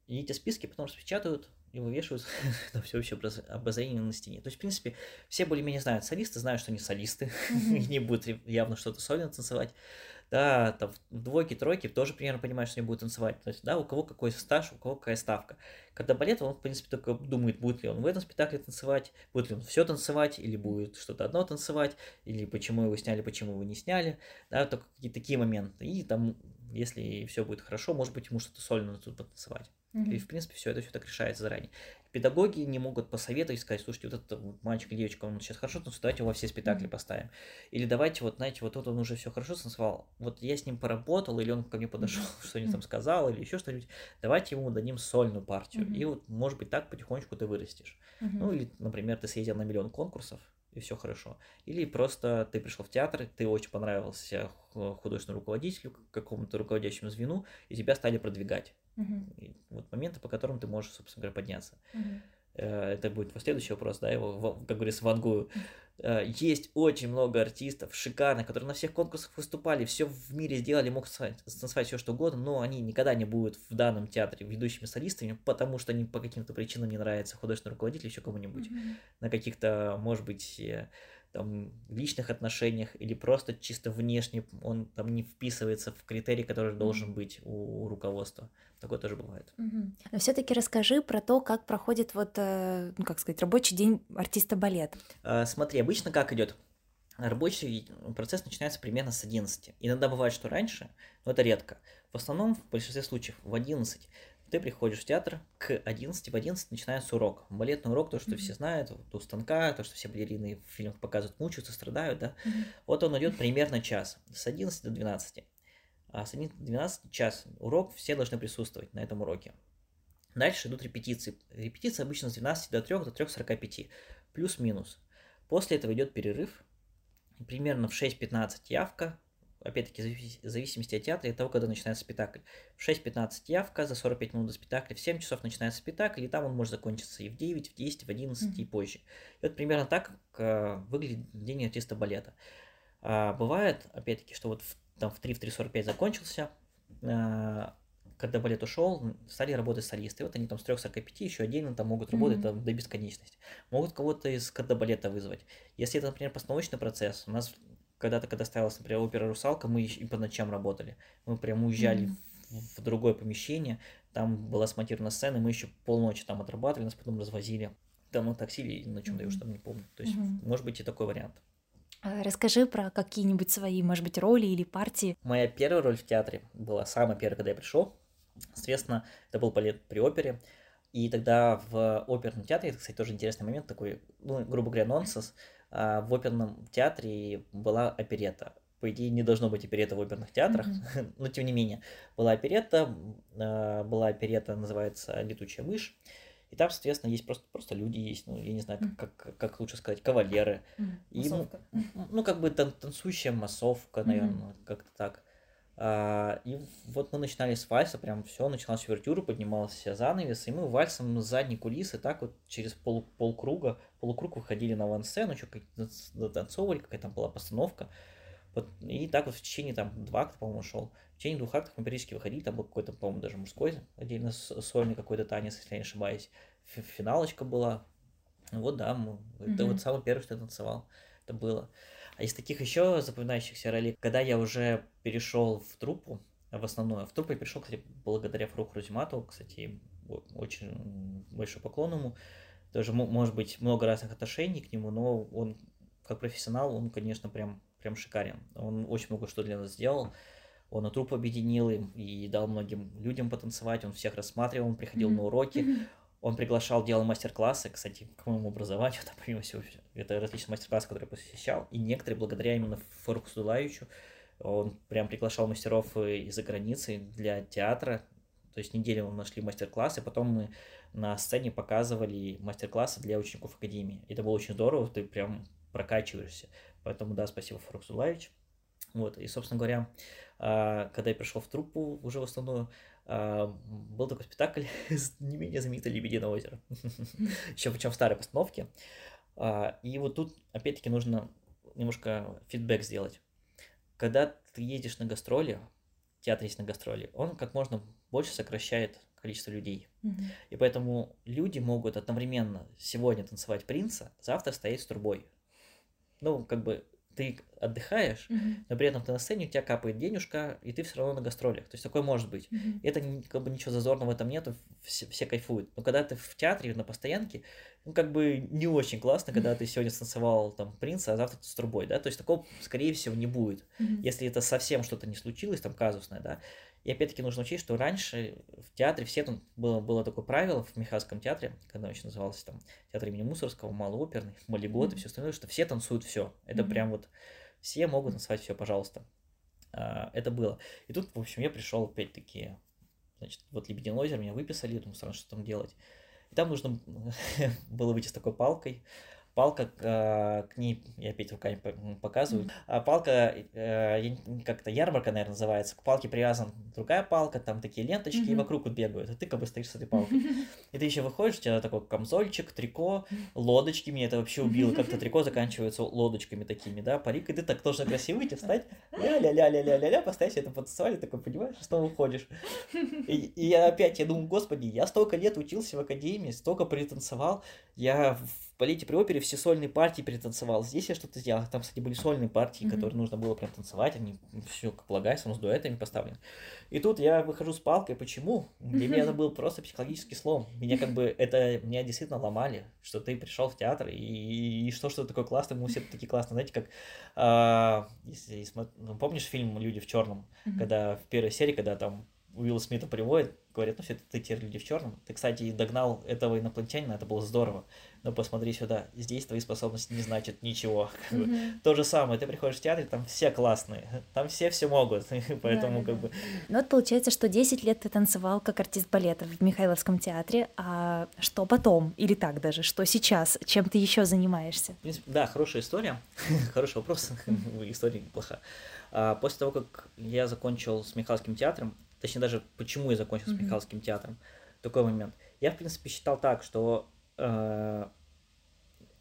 И эти списки потом распечатают и вывешивают на всеобщее обозрение на стене. То есть, в принципе, все более-менее знают солисты, знают, что они солисты, mm-hmm. не будут явно что-то сольно танцевать да, там в двойке, тройке тоже примерно понимает, что они будут танцевать. То есть, да, у кого какой стаж, у кого какая ставка. Когда балет, он, в принципе, только думает, будет ли он в этом спектакле танцевать, будет ли он все танцевать, или будет что-то одно танцевать, или почему его сняли, почему его не сняли, да, только какие-то такие моменты. И там, если все будет хорошо, может быть, ему что-то сольно тут потанцевать. Mm-hmm. И, в принципе, все это все так решается заранее. Педагоги не могут посоветовать, сказать, слушайте, вот этот мальчик девочка, он сейчас хорошо танцует, давайте его во все спектакли поставим. Или давайте, вот, знаете, вот тут он уже все хорошо танцевал, вот я с ним поработал, или он ко мне подошел, что-нибудь там сказал, или еще что-нибудь, давайте ему дадим сольную партию. Mm-hmm. И вот, может быть, так потихонечку ты вырастешь. Mm-hmm. Ну, или, например, ты съездил на миллион конкурсов, и все хорошо. Или просто ты пришел в театр, ты очень понравился художественному руководителю, какому-то руководящему звену, и тебя стали продвигать. Угу. вот моменты, по которым ты можешь, собственно говоря, подняться. Угу. Это будет следующий вопрос, да, его, как говорится, вангую. Э, есть очень много артистов шикарных, которые на всех конкурсах выступали, все в мире сделали, могут танцевать все что угодно, но они никогда не будут в данном театре ведущими солистами, потому что они по каким-то причинам не нравятся художественный руководитель еще кому-нибудь. Mm-hmm. На каких-то, может быть, э, там, личных отношениях или просто чисто внешне он там не вписывается в критерий, который должен быть у, у руководства. Такое тоже бывает. Mm-hmm. Но все-таки расскажи про то, как проходит вот, э, ну как сказать, рабочий день артиста балета. А, смотри, обычно как идет? Рабочий процесс начинается примерно с 11. Иногда бывает, что раньше, но это редко. В основном, в большинстве случаев, в 11 ты приходишь в театр к 11, в 11 начинается урок. Балетный урок, то, что mm-hmm. все знают, у станка, то, что все балерины в фильмах показывают, мучаются, страдают, да. Mm-hmm. Вот он идет примерно час, с 11 до 12. А с 11 до 12 час урок, все должны присутствовать на этом уроке. Дальше идут репетиции. Репетиции обычно с 12 до 3, до 3.45, плюс-минус. После этого идет перерыв, примерно в 6.15 явка, опять-таки, в зависимости от театра и от того, когда начинается спектакль. В 6.15 явка, за 45 минут до спектакля, в 7 часов начинается спектакль, и там он может закончиться и в 9, в 10, в 11 mm-hmm. и позже. И вот примерно так э, выглядит день артиста балета. А, бывает, опять-таки, что вот в, там в 3-3.45 закончился, а, когда балет ушел, стали работать солисты. И вот они там с 3.45 еще отдельно там могут работать mm-hmm. там, до бесконечности. Могут кого-то из балета вызвать. Если это, например, постановочный процесс, у нас когда-то, когда ставилась, например, опера «Русалка», мы и по ночам работали. Мы прям уезжали mm-hmm. в, в другое помещение, там была смонтирована сцена, и мы еще полночи там отрабатывали, нас потом развозили. Там на такси или на чем-то, я уж там не помню. То есть, mm-hmm. может быть, и такой вариант. А, расскажи про какие-нибудь свои, может быть, роли или партии. Моя первая роль в театре была самая первая, когда я пришел. Соответственно, это был балет при опере. И тогда в оперном театре, это, кстати, тоже интересный момент, такой, ну, грубо говоря, нонсенс, а, в оперном театре была оперета. По идее, не должно быть оперета в оперных театрах, mm-hmm. но тем не менее, была оперета, а, была оперета, называется «Летучая мышь», и там, соответственно, есть просто, просто люди есть, ну, я не знаю, как, как, как лучше сказать, кавалеры. И, ну, ну, как бы тан танцующая массовка, наверное, mm-hmm. как-то так. А, и вот мы начинали с вальса, прям все, начиналась увертюра, поднимался занавес, и мы вальсом с задней кулисы так вот через пол, полкруга, полукруг выходили на ван-сцену, что какие-то танцовали, какая там была постановка. Вот, и так вот в течение там два акта, по-моему, шел. В течение двух актов мы периодически выходили, там был какой-то, по-моему, даже мужской отдельно сольный какой-то танец, если я не ошибаюсь. Финалочка была. Вот да, мы, mm-hmm. это вот самый первый, что я танцевал. Это было. А из таких еще запоминающихся ролей, когда я уже перешел в труппу, в основную, в труппу я перешел, кстати, благодаря Фруху Рузиматову, кстати, очень большой поклон ему. Тоже, может быть, много разных отношений к нему, но он, как профессионал, он, конечно, прям, прям шикарен. Он очень много что для нас сделал. Он и труп объединил им и дал многим людям потанцевать, он всех рассматривал, он приходил mm-hmm. на уроки, он приглашал, делал мастер-классы, кстати, к моему образованию, это, помимо всего, это различные мастер-классы, которые я посещал, и некоторые, благодаря именно Форку Судулаевичу, он прям приглашал мастеров из-за границы для театра, то есть неделю мы нашли мастер-классы, потом мы на сцене показывали мастер-классы для учеников Академии. Это было очень здорово, ты прям прокачиваешься. Поэтому, да, спасибо, Фарук Сулаевич. Вот, и, собственно говоря, а, когда я пришел в труппу уже в основную, а, был такой спектакль не менее знаменитый «Лебединое озеро». Еще причем в старой постановке. А, и вот тут, опять-таки, нужно немножко фидбэк сделать. Когда ты едешь на гастроли, театр есть на гастроли, он как можно больше сокращает количество людей. И поэтому люди могут одновременно сегодня танцевать принца, завтра стоять с трубой. Ну, как бы ты отдыхаешь, mm-hmm. но при этом ты на сцене, у тебя капает денежка, и ты все равно на гастролях. То есть такое может быть. Mm-hmm. Это как бы ничего зазорного в этом нету, все, все кайфуют. Но когда ты в театре, на постоянке, ну как бы не очень классно, когда mm-hmm. ты сегодня станцевал там принца, а завтра ты с трубой, да. То есть такого, скорее всего, не будет. Mm-hmm. Если это совсем что-то не случилось, там казусное, да. И опять-таки нужно учесть, что раньше в театре все там было, было такое правило в Михайловском театре, когда он еще назывался там театр имени Мусорского, малооперный, Малигот mm-hmm. и все остальное, что все танцуют все. Это mm-hmm. прям вот все могут танцевать все, пожалуйста. А, это было. И тут, в общем, я пришел опять-таки, значит, вот Лебединое озеро, меня выписали, я думаю, странно, что там делать. И там нужно было выйти с такой палкой, палка, э, к ней, я опять руками показываю, mm-hmm. палка, э, как-то ярмарка, наверное, называется, к палке привязана другая палка, там такие ленточки, mm-hmm. и вокруг вот бегают, а ты как бы стоишь с этой палкой. И ты еще выходишь, у тебя такой камзольчик, трико, лодочки, меня это вообще убило, как-то трико заканчивается лодочками такими, да, парик, и ты так тоже красиво выйти, встать, ля-ля-ля-ля-ля-ля-ля, поставить это потанцевали, такой, понимаешь, снова уходишь. И, и я опять, я думаю, господи, я столько лет учился в академии, столько пританцевал, я в балете при опере все сольные партии перетанцевал. Здесь я что-то сделал. Там, кстати, были сольные партии, которые нужно было прям танцевать. Они все как полагается, но с дуэтами поставлены. И тут я выхожу с палкой. Почему? Для меня это был просто психологический слом. Меня как бы это меня действительно ломали, что ты пришел в театр и, и что, что такое классное, мы все такие классные. Знаете, как а, если, ну, помнишь фильм Люди в черном, когда в первой серии, когда там Уилла Смита приводят, говорят, ну все, ты теперь люди в черном. Ты, кстати, догнал этого инопланетянина, это было здорово. Но посмотри сюда, здесь твои способности не значат ничего. Mm-hmm. То же самое, ты приходишь в театр, там все классные, там все все могут, поэтому как бы... Ну вот получается, что 10 лет ты танцевал как артист балета в Михайловском театре, а что потом? Или так даже, что сейчас? Чем ты еще занимаешься? В принципе, да, хорошая история, хороший вопрос, история неплоха. А после того, как я закончил с Михайловским театром, точнее даже почему я закончил mm-hmm. с Михайловским театром, такой момент. Я, в принципе, считал так, что э,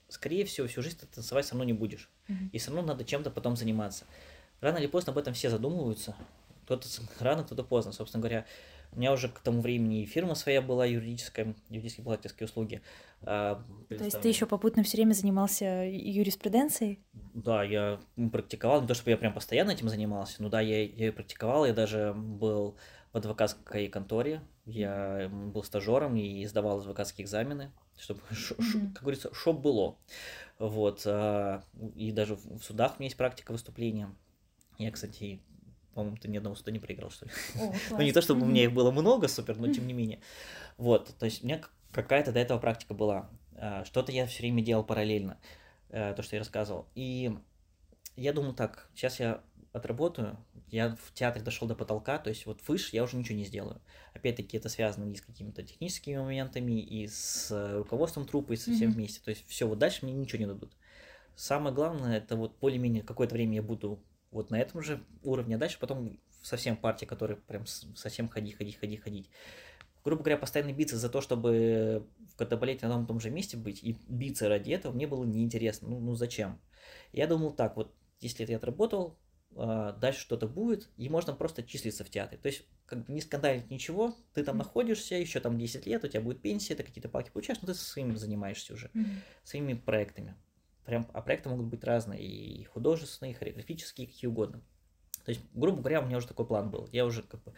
скорее всего, всю жизнь ты танцевать все равно не будешь. Mm-hmm. И все равно надо чем-то потом заниматься. Рано или поздно об этом все задумываются. Кто-то рано, кто-то поздно. Собственно говоря, у меня уже к тому времени и фирма своя была юридическая, юридические бухгалтерские услуги. А, то есть ты еще попутно все время занимался юриспруденцией? Да, я практиковал, не то чтобы я прям постоянно этим занимался, но да, я, я практиковал, я даже был в адвокатской конторе, я был стажером и сдавал адвокатские экзамены, чтобы, mm-hmm. как говорится, шоп было. Вот, а, и даже в судах у меня есть практика выступления. Я, кстати, по-моему, ты ни одного суда не проиграл, что ли. О, ну, не то, чтобы у меня их было много, супер, но тем не менее. Вот, то есть у меня какая-то до этого практика была. А, что-то я все время делал параллельно, э, то, что я рассказывал. И я думаю так, сейчас я отработаю, я в театре дошел до потолка, то есть вот выше я уже ничего не сделаю. Опять-таки это связано и с какими-то техническими моментами, и с руководством трупа, и со всем mm-hmm. вместе. То есть все, вот дальше мне ничего не дадут. Самое главное, это вот более-менее какое-то время я буду вот на этом же уровне, а дальше потом совсем партия, которая прям совсем ходи, ходи, ходи, ходить. Грубо говоря, постоянно биться за то, чтобы в катабалете на одном том же месте быть и биться ради этого мне было неинтересно. Ну, ну зачем? Я думал так, вот 10 лет я отработал, а, дальше что-то будет, и можно просто числиться в театре. То есть, как бы не скандалить ничего, ты там mm-hmm. находишься, еще там 10 лет, у тебя будет пенсия, ты какие-то палки получаешь, но ты своими занимаешься уже, mm-hmm. своими проектами. Прям, а проекты могут быть разные, и художественные, и хореографические, какие угодно. То есть, грубо говоря, у меня уже такой план был. Я уже как бы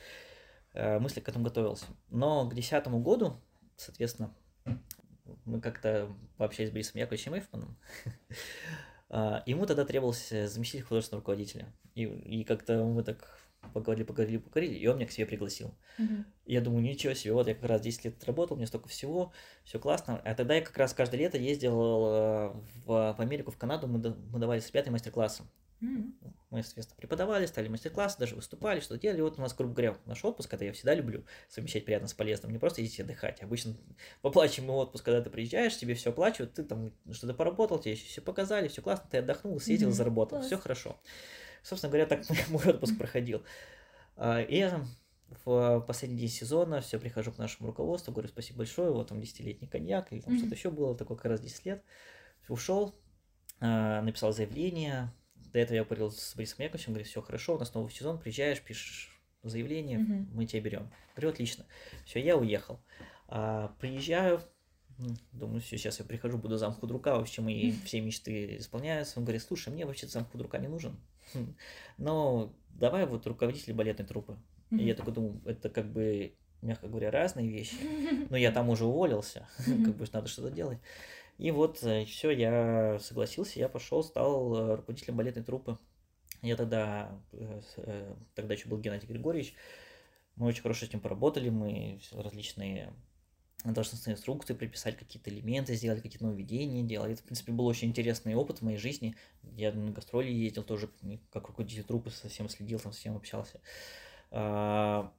э, мысли к этому готовился. Но к десятому году, соответственно, мы как-то пообщались с Борисом Яковлевичем Эйфманом. А, ему тогда требовался заместитель художественного руководителя. И, и как-то мы так поговорили, поговорили, поговорили, и он меня к себе пригласил. Uh-huh. Я думаю, ничего себе, вот я как раз 10 лет работал, мне столько всего, все классно. А тогда я как раз каждое лето ездил э, в, в Америку, в Канаду, мы, мы давали с ребятами мастер-классы. Мы, соответственно, преподавали, стали мастер-классы, даже выступали, что делали. Вот у нас, грубо говоря, наш отпуск, это я всегда люблю совмещать приятно с полезным, не просто ездить отдыхать. Обычно в оплачиваемый отпуск, когда ты приезжаешь, тебе все оплачивают, ты там что-то поработал, тебе все показали, все классно, ты отдохнул, съездил, заработал, Класс. все хорошо. Собственно говоря, так мой отпуск проходил. А, и я в последний день сезона все прихожу к нашему руководству, говорю спасибо большое, вот там десятилетний коньяк, или там mm-hmm. что-то еще было, такое как раз 10 лет. Ушел, а, написал заявление, до этого я говорил с Борисом Яковлевичем, говорит, все хорошо, у нас новый сезон, приезжаешь, пишешь заявление, угу. мы тебя берем. Говорю, отлично. Все, я уехал. А, приезжаю, думаю, все, сейчас я прихожу, буду зам худрука, вообще мои все мечты исполняются. Он говорит, слушай, мне вообще зам худрука не нужен, но давай вот руководитель балетной труппы. И я такой думаю, это как бы, мягко говоря, разные вещи, но я там уже уволился, как бы надо что-то делать. И вот э, все, я согласился, я пошел, стал э, руководителем балетной труппы. Я тогда, э, тогда еще был Геннадий Григорьевич, мы очень хорошо с ним поработали, мы различные должностные инструкции приписали, какие-то элементы сделали, какие-то нововведения делали. Это, в принципе, был очень интересный опыт в моей жизни. Я на гастроли ездил тоже, как руководитель труппы, совсем следил, там совсем общался. А,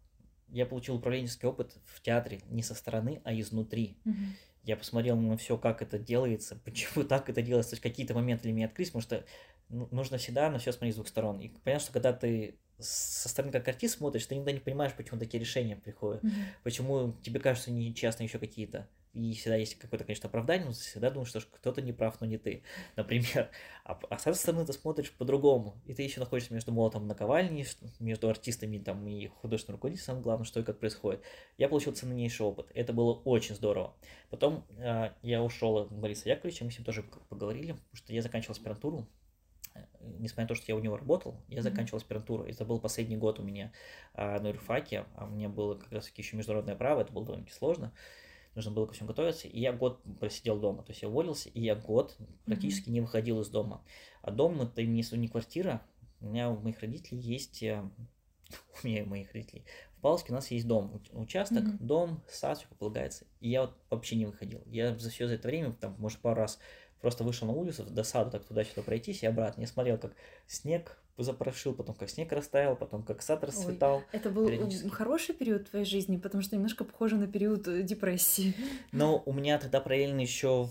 я получил управленческий опыт в театре не со стороны, а изнутри. Mm-hmm я посмотрел на все, как это делается, почему так это делается, то есть какие-то моменты для меня открылись, потому что ну, нужно всегда на все смотреть с двух сторон. И понятно, что когда ты со стороны как артист смотришь, ты никогда не понимаешь, почему такие решения приходят, mm-hmm. почему тебе кажется нечестно еще какие-то и всегда есть какое-то, конечно, оправдание, но всегда думаешь, что кто-то не прав, но не ты, например. А, а с этой стороны ты смотришь по-другому, и ты еще находишься между молотом наковальни, между артистами там, и художественным руководителем, главное, что и как происходит. Я получил ценнейший опыт, это было очень здорово. Потом э, я ушел от Бориса Яковлевича, мы с ним тоже поговорили, потому что я заканчивал аспирантуру, несмотря на то, что я у него работал, я mm-hmm. заканчивал аспирантуру. Это был последний год у меня а, на юрфаке, а мне было как раз таки еще международное право, это было довольно сложно нужно было ко всему готовиться, и я год просидел дома, то есть я уволился, и я год практически mm-hmm. не выходил из дома. А дом это не, не квартира, у меня у моих родителей есть, э, у меня и у моих родителей, Павловске у нас есть дом, участок, Мгм. дом, сад, все как полагается. И я вот вообще не выходил. Я за все это время, там, может, пару раз просто вышел на улицу до сада, так туда-сюда пройтись и обратно. Я смотрел, как снег запорошил, потом как снег растаял, потом как сад расцветал. Это был хороший период твоей жизни, потому что немножко похоже на период э, депрессии. Но у меня тогда параллельно еще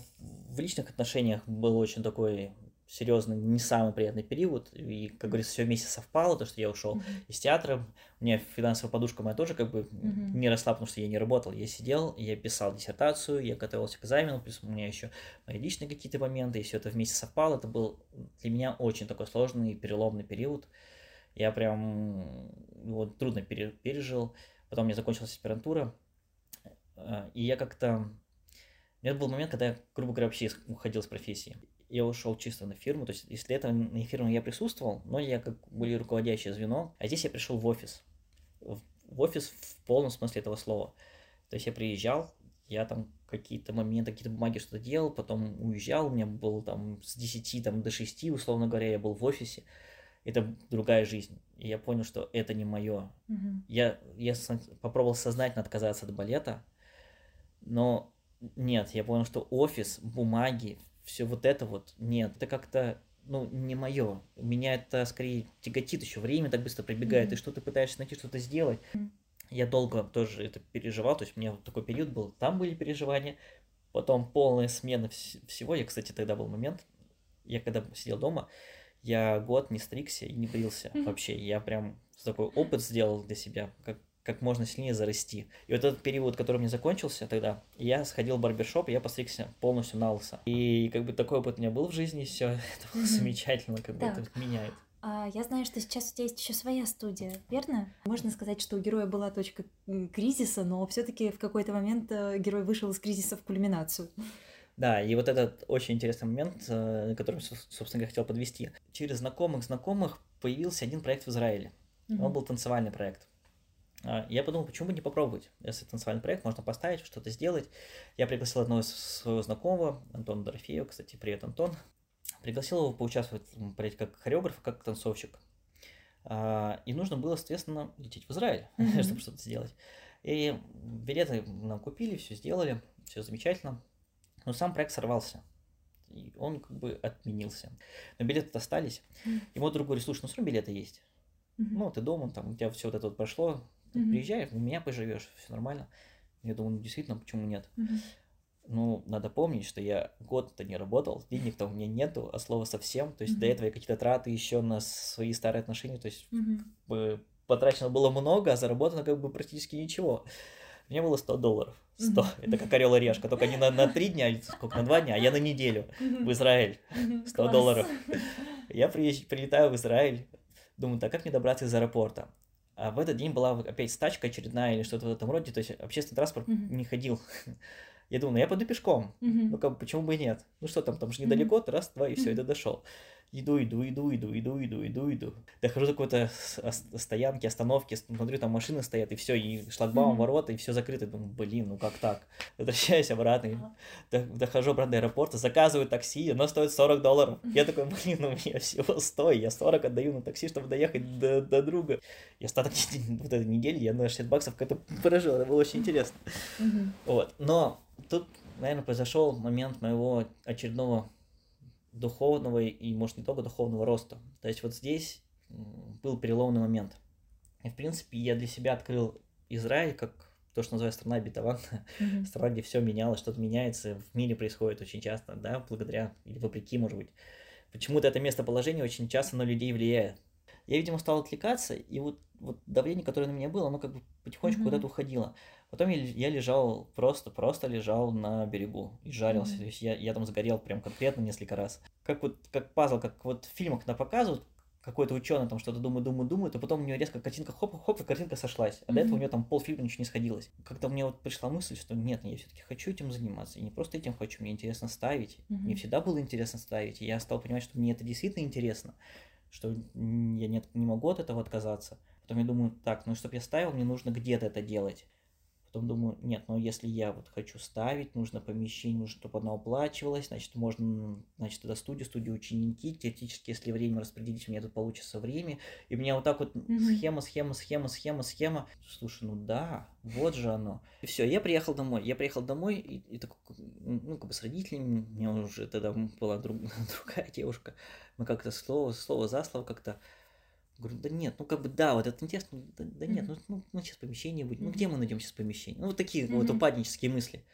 в личных отношениях был очень такой серьезный, не самый приятный период. И, как говорится, все вместе совпало, то, что я ушел Мгм. из театра. У меня финансовая подушка моя тоже как бы Мгм. не росла, потому что я не работал. Я сидел, я писал диссертацию, я готовился к экзамену, плюс у меня еще мои личные какие-то моменты, и все это вместе совпало. Это был для меня очень такой сложный, переломный период. Я прям его трудно пере- пережил. Потом у меня закончилась аспирантура, э, и я как-то... У меня был момент, когда я, грубо говоря, вообще уходил с профессии. Я ушел чисто на фирму, то есть если этого на фирме я присутствовал, но я как более руководящее звено, а здесь я пришел в офис. В в офис в полном смысле этого слова. То есть я приезжал, я там какие-то моменты, какие-то бумаги что-то делал, потом уезжал, у меня был там с 10 там, до 6, условно говоря, я был в офисе. Это другая жизнь. И я понял, что это не мое. Мгм. Я, я попробовал сознательно отказаться от балета, но нет, я понял, что офис, бумаги, все вот это вот, нет, это как-то, ну, не мое. Меня это скорее тяготит еще, время так быстро прибегает, Мгм. и что ты пытаешься найти, что-то сделать. Мгм. Я долго тоже это переживал, то есть у меня вот такой период был, там были переживания, потом полная смена вс- всего. Я, кстати, тогда был момент, я когда сидел дома, я год не стригся и не брился Мгм. вообще. Я прям такой опыт сделал для себя, как, как можно сильнее зарасти. И вот этот период, который мне закончился тогда, я сходил в барбершоп, и я постригся полностью на лысо. И как бы такой опыт у меня был в жизни, все это было замечательно, как бы это меняет. А я знаю, что сейчас у тебя есть еще своя студия, верно? Можно сказать, что у героя была точка кризиса, но все-таки в какой-то момент э, герой вышел из кризиса в кульминацию. Да, и вот этот очень интересный момент, э, который, со- собственно, я хотел подвести. Через знакомых знакомых появился один проект в Израиле. Он Мгм. был танцевальный проект. А, Я подумал, почему бы не попробовать, если танцевальный проект, можно поставить, что-то сделать. Я пригласил одного из своего знакомого, Антона Дорофеева, кстати, привет, Антон. Пригласил его поучаствовать в проекте как хореограф, как танцовщик. А, И нужно было, соответственно, лететь в Израиль, Мгм. чтобы что-то сделать. И билеты нам купили, все сделали, все замечательно. Но сам проект сорвался. И он как бы отменился. Но билеты остались. Мгм. И мой друг говорит, слушай, ну все равно билеты есть. Мгм. Ну, ты дома, там, у тебя все вот это вот прошло, Мгм. приезжай, у меня поживешь, все нормально. Я думаю, ну, действительно, почему нет? Мгм. Ну, надо помнить, что я год-то не работал, денег-то у меня нету, а слова совсем. То есть до Мгм. этого я какие-то траты еще на свои старые отношения, то есть бы, потрачено было много, а заработано как бы практически ничего. У меня было 100 долларов. 100. Мгм. Это как орел и решка, только не на, на 3 дня, или сколько, на 2 дня, а я на неделю в Израиль. Мгм. 100 Класс. долларов. Я приезж- прилетаю в Израиль, думаю, так как мне добраться из аэропорта? А в этот день была опять стачка очередная или что-то в этом роде, то есть общественный транспорт Мгм. не ходил. Я думаю, ну я пойду пешком. Мгм. Ну как, почему бы и нет? Ну что там, там же недалеко, раз, два, и все, это дошел. Иду, иду, иду, иду, иду, иду, иду, иду. Дохожу до какой-то стоянки, остановки, смотрю, там машины стоят, и все, и шлагбаум, Мгм. ворота, и все закрыто. Думаю, блин, ну как так? Возвращаюсь обратно, до- дохожу обратно до аэропорта, заказываю такси, оно стоит 40 долларов. Я такой, блин, ну у меня всего 100, я 40 отдаю на такси, чтобы доехать до, до друга. И остаток вот этой недели я на 60 баксов как-то прожил, это было очень интересно. Мгм. Вот. Но тут, наверное, произошел момент моего очередного духовного и, может, не только духовного роста. То есть вот здесь был переломный момент. И, в принципе, я для себя открыл Израиль как то, что называется страна обетованная, Мгм. страна, где все менялось, что-то меняется, в мире происходит очень часто, да, благодаря или вопреки, может быть. Почему-то это местоположение очень часто на людей влияет. Я, видимо, стал отвлекаться, и вот, вот давление, которое на меня было, оно как бы потихонечку Мгм. куда-то уходило. Потом я, я лежал, просто, просто лежал на берегу и жарился. Мгм. То есть я, я там сгорел прям конкретно несколько раз. Как вот, как пазл, как вот в фильмах когда показывают, какой-то ученый там что-то думает, думает, думает, а потом у него резко картинка хоп-хоп, и картинка сошлась. А до этого у него там полфильма ничего не сходилось. Как-то мне вот пришла мысль, что нет, я все-таки хочу этим заниматься. И не просто этим хочу, мне интересно ставить. Мне Мгм. всегда было интересно ставить. И я стал понимать, что мне это действительно интересно, что я не, не могу от этого отказаться. Потом я думаю, так, ну чтобы я ставил, мне нужно где-то это делать. Потом думаю, нет, ну если я вот хочу ставить, нужно помещение, нужно, чтобы оно оплачивалось, значит, можно, значит, это студия, студия ученики, теоретически, если время распределить, у меня тут получится время. И у меня вот так вот mm-hmm. схема, схема, схема, схема, схема. Слушай, ну да, вот же оно. И все, я приехал домой. Я приехал домой и, и такой, ну, как бы с родителями, у меня уже тогда была друг, другая девушка. Мы как-то слово, слово за слово как-то Говорю, да нет, ну как бы да, вот это интересно, да, да нет, ну, ну, ну сейчас помещение будет, ну где мы найдем сейчас помещение? Ну вот такие вот упаднические мысли.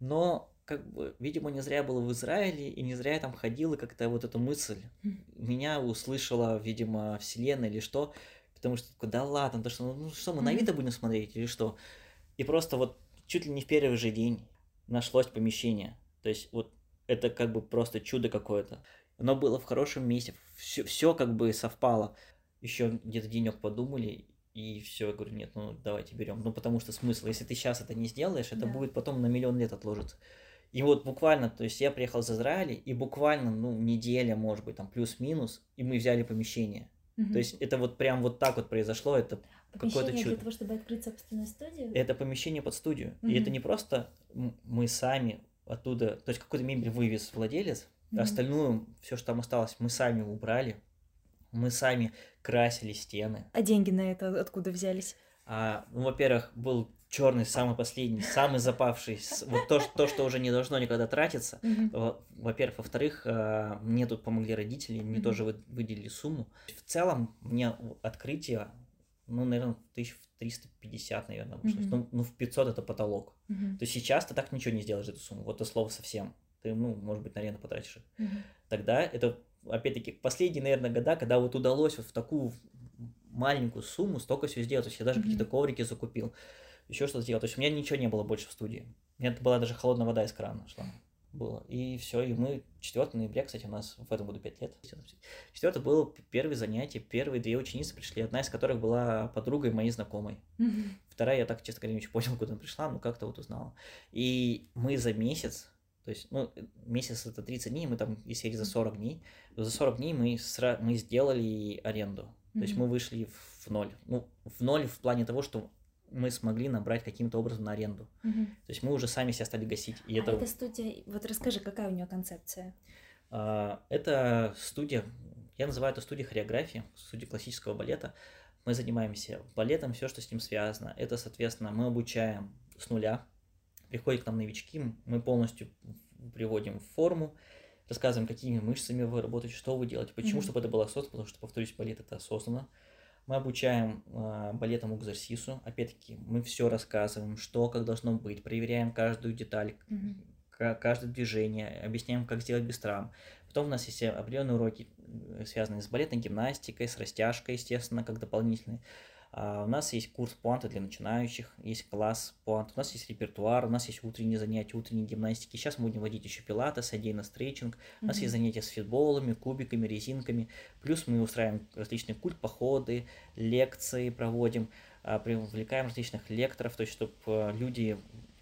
Но как бы, видимо, не зря было в Израиле, и не зря я там ходил, и как-то вот эта мысль меня услышала, видимо, вселенная или что, потому что да ладно, то что, ну что, мы на Авито будем смотреть или что? И просто вот чуть ли не в первый же день нашлось помещение. То есть вот это как бы просто чудо какое-то. Оно было в хорошем месте, все, все как бы совпало еще где-то денек подумали, и все, я говорю, нет, ну давайте берем. Ну потому что смысл, если ты сейчас это не сделаешь, это да. будет потом на миллион лет отложится. И вот буквально, то есть я приехал из Израиля, и буквально, ну, неделя, может быть, там плюс-минус, и мы взяли помещение. Угу. То есть это вот прям вот так вот произошло, это какое-то чудо. для того, чтобы открыть собственную студию? Это помещение под студию. Угу. И это не просто мы сами оттуда, то есть какую-то мебель вывез владелец, угу. остальную, все, что там осталось, мы сами убрали, мы сами красили стены. А деньги на это откуда взялись? А, ну, во-первых, был черный, самый последний, самый запавший, вот то, то, что уже не должно никогда тратиться. Во-первых, во-вторых, а, мне тут помогли родители, мне тоже выделили сумму. В целом, мне открытие, ну, наверное, тысяч в 350, наверное, вышло. Ну, ну, в 500 это потолок. То есть сейчас ты так ничего не сделаешь эту сумму, вот это слово совсем. Ты, ну, может быть, наверное, потратишь их. Тогда это опять-таки, последние, наверное, года, когда вот удалось вот в такую маленькую сумму столько всего сделать. То есть я даже mm-hmm. какие-то коврики закупил, еще что-то сделал. То есть у меня ничего не было больше в студии. У меня была даже холодная вода из крана шла. Было. И все, и мы 4 ноября, кстати, у нас в этом году 5 лет. 4 было первое занятие, первые две ученицы пришли, одна из которых была подругой моей знакомой. Mm-hmm. Вторая, я так, честно говоря, не очень понял, куда она пришла, но как-то вот узнала. И мы за месяц то есть, ну, месяц это 30 дней, мы там, если за 40 дней, то за 40 дней мы, сра- мы сделали аренду. То mm-hmm. есть мы вышли в ноль. Ну, в ноль в плане того, что мы смогли набрать каким-то образом на аренду. Mm-hmm. То есть мы уже сами себя стали гасить. И а это... эта студия, вот расскажи, какая у нее концепция? А, это студия, я называю это студией хореографии, студия классического балета. Мы занимаемся балетом, все, что с ним связано. Это, соответственно, мы обучаем с нуля приходят к нам новички, мы полностью приводим в форму, рассказываем, какими мышцами вы работаете, что вы делаете, почему, mm-hmm. чтобы это было осознанно, потому что, повторюсь, балет это осознанно. Мы обучаем э, балетам экзерсису, опять-таки, мы все рассказываем, что, как должно быть, проверяем каждую деталь, mm-hmm. каждое движение, объясняем, как сделать без травм. Потом у нас есть определенные уроки, связанные с балетной гимнастикой, с растяжкой, естественно, как дополнительные. А, у нас есть курс пуанта для начинающих, есть класс пуанта, у нас есть репертуар, у нас есть утренние занятия, утренние гимнастики. Сейчас мы будем вводить еще пилатес, отдельно стретчинг. У нас mm-hmm. есть занятия с фитболами, кубиками, резинками. Плюс мы устраиваем различные культ-походы, лекции проводим, а, привлекаем различных лекторов, то есть чтобы а, люди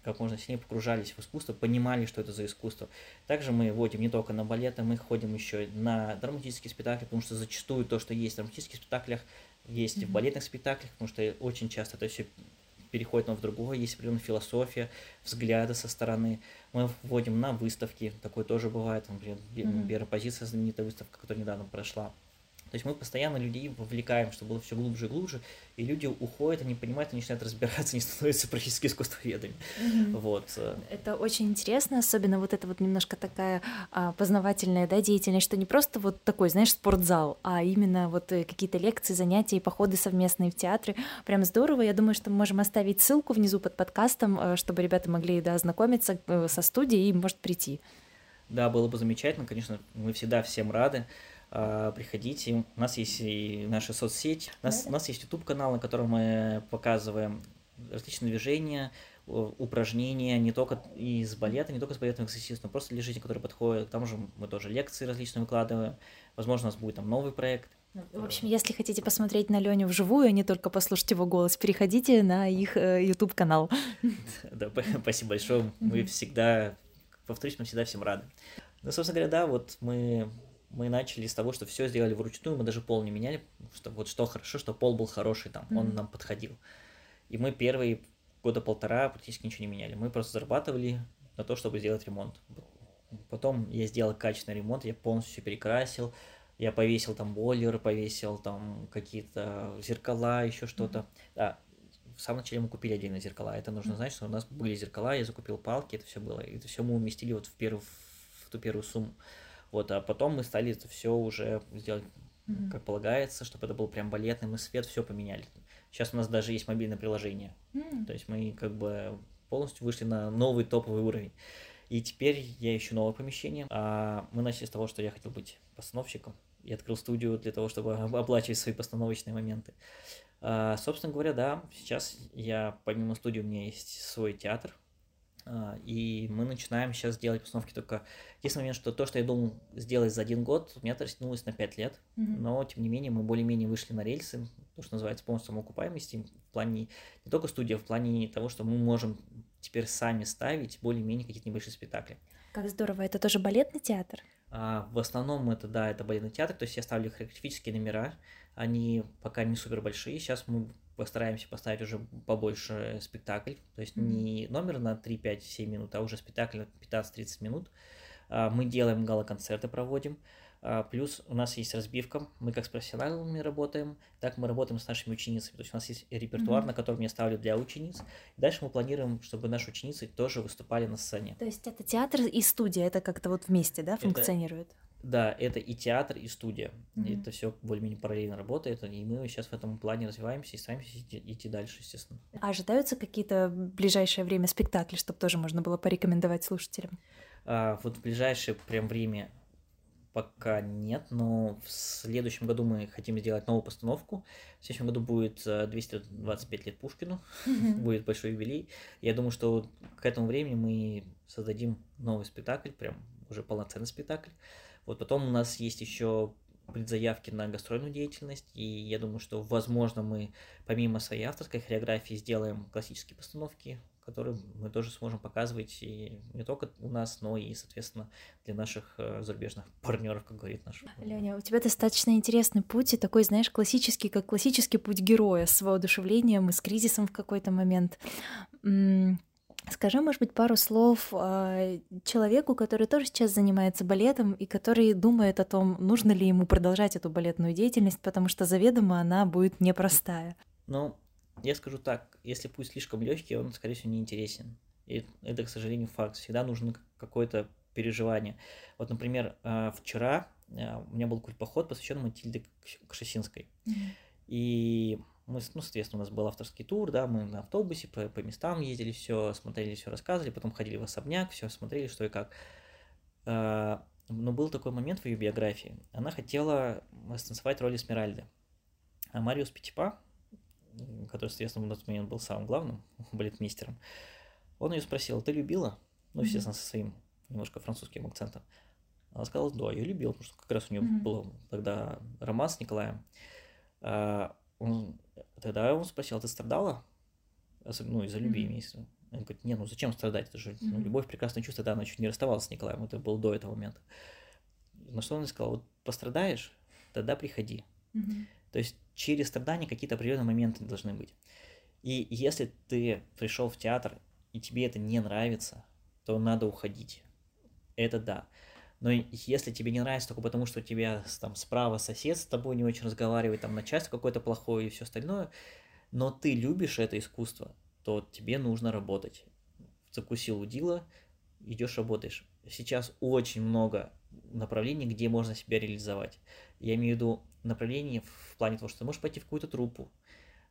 как можно сильнее погружались в искусство, понимали, что это за искусство. Также мы водим не только на балеты, мы ходим еще на драматические спектакли, потому что зачастую то, что есть в драматических спектаклях, есть mm-hmm. в балетных спектаклях, потому что очень часто это все переходит одно в другое, есть определенная философия, взгляды со стороны. Мы вводим на выставки, такое тоже бывает, например, mm-hmm. позиция знаменитая выставка, которая недавно прошла. То есть мы постоянно людей вовлекаем, чтобы было все глубже и глубже, и люди уходят, они понимают, они начинают разбираться, они становятся практически искусствоведами. Mm-hmm. Вот. Э. Это очень интересно, особенно вот это вот немножко такая а, познавательная да, деятельность, что не просто вот такой, знаешь, спортзал, а именно вот э, какие-то лекции, занятия и походы совместные в театре. Прям здорово. Я думаю, что мы можем оставить ссылку внизу под подкастом, э, чтобы ребята могли да, ознакомиться со студией и, может, прийти. Да, было бы замечательно, конечно, мы всегда всем рады. А, приходите. У нас есть и наша соцсеть, у нас, у нас есть YouTube канал, на котором мы показываем различные движения, упражнения, не только из балета, не только с балетным экзерсисом, но просто для жизни, которые подходят. Там же мы тоже лекции различные выкладываем. Возможно, у нас будет там новый проект. Ну, в общем, если хотите посмотреть на Леню вживую, а не только послушать его голос, переходите на их э, YouTube канал. Да, спасибо большое. Мы всегда, повторюсь, мы всегда всем рады. Ну, собственно говоря, да, вот мы мы начали с того, что все сделали вручную, мы даже пол не меняли, что вот что хорошо, что пол был хороший там, mm-hmm. он нам подходил. И мы первый года полтора практически ничего не меняли. Мы просто зарабатывали на то, чтобы сделать ремонт. Потом я сделал качественный ремонт, я полностью все перекрасил, я повесил там бойлер, повесил там какие-то зеркала, еще что-то. Mm-hmm. Да, в самом начале мы купили отдельно зеркала. Это нужно знать, что у нас были зеркала, я закупил палки, это все было. И это все мы уместили вот в, первую, в ту первую сумму. Вот, а потом мы стали это все уже сделать mm-hmm. как полагается, чтобы это был прям балетный, мы свет все поменяли. Сейчас у нас даже есть мобильное приложение. Mm-hmm. То есть мы как бы полностью вышли на новый топовый уровень. И теперь я ищу новое помещение. А мы начали с того, что я хотел быть постановщиком. И открыл студию для того, чтобы оплачивать свои постановочные моменты. А, собственно говоря, да, сейчас я, помимо студии, у меня есть свой театр, и мы начинаем сейчас делать постановки только... Единственный момент, что то, что я думал сделать за один год, у меня растянулось на пять лет, mm-hmm. но, тем не менее, мы более-менее вышли на рельсы, то, что называется полностью самоокупаемости, в плане не только студии, а в плане того, что мы можем теперь сами ставить более-менее какие-то небольшие спектакли. Как здорово, это тоже балетный театр? А, в основном это, да, это балетный театр, то есть я ставлю хореографические номера, они пока не супер большие, сейчас мы постараемся поставить уже побольше спектакль, то есть mm-hmm. не номер на 3, 5, 7 минут, а уже спектакль на 15-30 минут. А, мы делаем гала-концерты, проводим. Плюс у нас есть разбивка, мы как с профессионалами работаем, так мы работаем с нашими ученицами. То есть у нас есть репертуар, mm-hmm. на котором я ставлю для учениц. И дальше мы планируем, чтобы наши ученицы тоже выступали на сцене. То есть это театр и студия, это как-то вот вместе, да, функционирует? Это да, это и театр, и студия. Mm-hmm. Это все более-менее параллельно работает, и мы сейчас в этом плане развиваемся и стараемся идти, идти дальше, естественно. А ожидаются какие-то в ближайшее время спектакли, чтобы тоже можно было порекомендовать слушателям? А, вот в ближайшее прям время пока нет, но в следующем году мы хотим сделать новую постановку. В следующем году будет 225 э, лет Пушкину, будет большой юбилей. Я думаю, что к этому времени мы создадим новый спектакль, прям уже полноценный спектакль. Вот потом у нас есть еще предзаявки на гастрольную деятельность, и я думаю, что, возможно, мы помимо своей авторской хореографии сделаем классические постановки, которые мы тоже сможем показывать и не только у нас, но и, соответственно, для наших э, зарубежных партнеров, как говорит наш. Леня, у тебя достаточно интересный путь и такой, знаешь, классический, как классический путь героя с воодушевлением и с кризисом в какой-то момент. Скажи, может быть, пару слов э, человеку, который тоже сейчас занимается балетом и который думает о том, нужно ли ему продолжать эту балетную деятельность, потому что заведомо она будет непростая. Ну, я скажу так, если путь слишком легкий, он, скорее всего, не интересен. И это, к сожалению, факт. Всегда нужно какое-то переживание. Вот, например, э, вчера э, у меня был поход, посвященный Матильде Кшесинской. Mm-hmm. И мы, ну, соответственно, у нас был авторский тур, да, мы на автобусе по, по местам ездили, все смотрели, все рассказывали, потом ходили в особняк, все смотрели, что и как. А, но был такой момент в ее биографии. Она хотела станцевать роль Эсмеральды. А Мариус Петипа, который, соответственно, на тот момент был самым главным балетмейстером, он ее спросил, ты любила? Ну, естественно, со своим немножко французским акцентом. Она сказала, да, я любил, потому что как раз у нее mm-hmm. был тогда роман с Николаем. А, он, тогда он спросил, а ты страдала? Ну, из-за любви mm-hmm. имеется. Он говорит, не, ну зачем страдать? Это же mm-hmm. ну, любовь, прекрасное чувство. Да, она чуть не расставалась с Николаем, это было до этого момента. На что он сказал, вот пострадаешь, тогда приходи. Mm-hmm. То есть через страдания какие-то определенные моменты должны быть. И если ты пришел в театр, и тебе это не нравится, то надо уходить. Это да. Но если тебе не нравится только потому, что у тебя там справа сосед с тобой не очень разговаривает, там начальство какое-то плохое и все остальное, но ты любишь это искусство, то тебе нужно работать. Закусил удила, идешь работаешь. Сейчас очень много направлений, где можно себя реализовать. Я имею в виду направлений в плане того, что ты можешь пойти в какую-то труппу,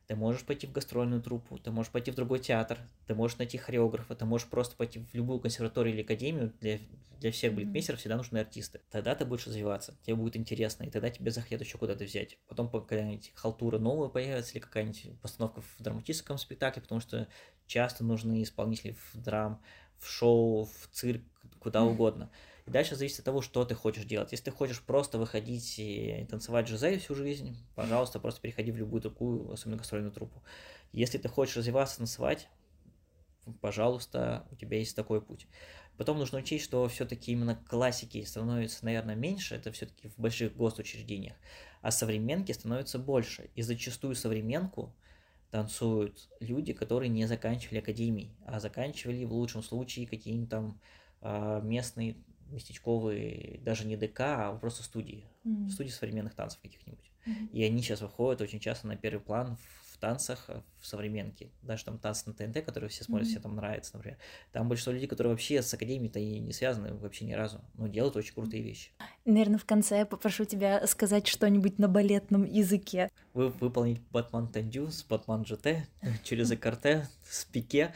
ты можешь пойти в гастрольную труппу, ты можешь пойти в другой театр, ты можешь найти хореографа, ты можешь просто пойти в любую консерваторию или академию. Для, для всех балетмейстеров всегда нужны артисты. Тогда ты будешь развиваться, тебе будет интересно, и тогда тебе захотят еще куда-то взять. Потом какая-нибудь халтура новая появится, или какая-нибудь постановка в драматическом спектакле, потому что часто нужны исполнители в драм, в шоу, в цирк, куда угодно. И дальше зависит от того, что ты хочешь делать. Если ты хочешь просто выходить и танцевать Жизель всю жизнь, пожалуйста, просто переходи в любую другую, особенно гастрольную труппу. Если ты хочешь развиваться, танцевать, пожалуйста, у тебя есть такой путь. Потом нужно учесть, что все-таки именно классики становится, наверное, меньше, это все-таки в больших госучреждениях, а современки становятся больше. И зачастую современку танцуют люди, которые не заканчивали академии, а заканчивали в лучшем случае какие-нибудь там а, местные местечковые, даже не ДК, а просто студии, mm-hmm. студии современных танцев каких-нибудь. Mm-hmm. И они сейчас выходят очень часто на первый план в танцах, э, в современке. Даже там танцы на ТНТ, которые все смотрят, mm-hmm. все там нравятся, например. Там большинство людей, которые вообще с академией-то и не связаны вообще ни разу, но делают очень крутые вещи. Наверное, в конце я попрошу тебя сказать что-нибудь на балетном языке. Вы выполнить Батман Тендю с Батман ЖТ через ЭКРТ, с пике,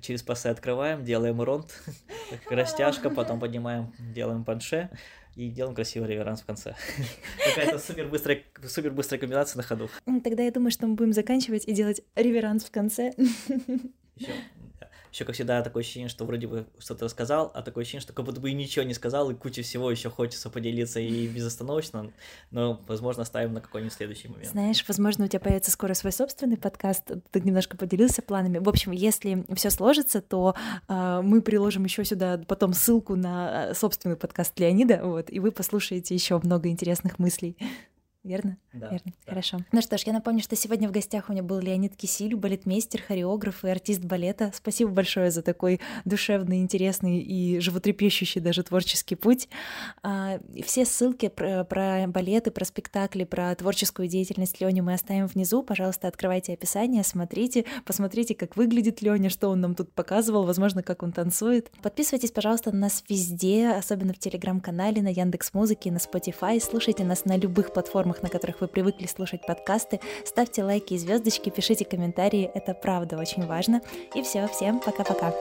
через пасы открываем, делаем ронд, растяжка, потом поднимаем, делаем панше и делаем красивый реверанс в конце. Какая-то супер быстрая, супер быстрая комбинация на ходу. Тогда я думаю, что мы будем заканчивать и делать реверанс в конце. Еще еще, как всегда, такое ощущение, что вроде бы что-то рассказал, а такое ощущение, что как будто бы и ничего не сказал, и куча всего еще хочется поделиться и безостановочно, но, возможно, оставим на какой-нибудь следующий момент. Знаешь, возможно, у тебя появится скоро свой собственный подкаст, ты немножко поделился планами. В общем, если все сложится, то э, мы приложим еще сюда потом ссылку на а, собственный подкаст Леонида, вот, и вы послушаете еще много интересных мыслей верно? Да. Верно. Да. Хорошо. Ну что ж, я напомню, что сегодня в гостях у меня был Леонид Кисиль, балетмейстер, хореограф и артист балета. Спасибо большое за такой душевный, интересный и животрепещущий даже творческий путь. А, все ссылки про, про балеты, про спектакли, про творческую деятельность Лёни мы оставим внизу. Пожалуйста, открывайте описание, смотрите, посмотрите, как выглядит Лёня, что он нам тут показывал, возможно, как он танцует. Подписывайтесь, пожалуйста, на нас везде, особенно в Телеграм-канале, на Яндекс Музыке, на Spotify. Слушайте нас на любых платформах платформах, на которых вы привыкли слушать подкасты. Ставьте лайки и звездочки, пишите комментарии, это правда очень важно. И все, всем пока-пока.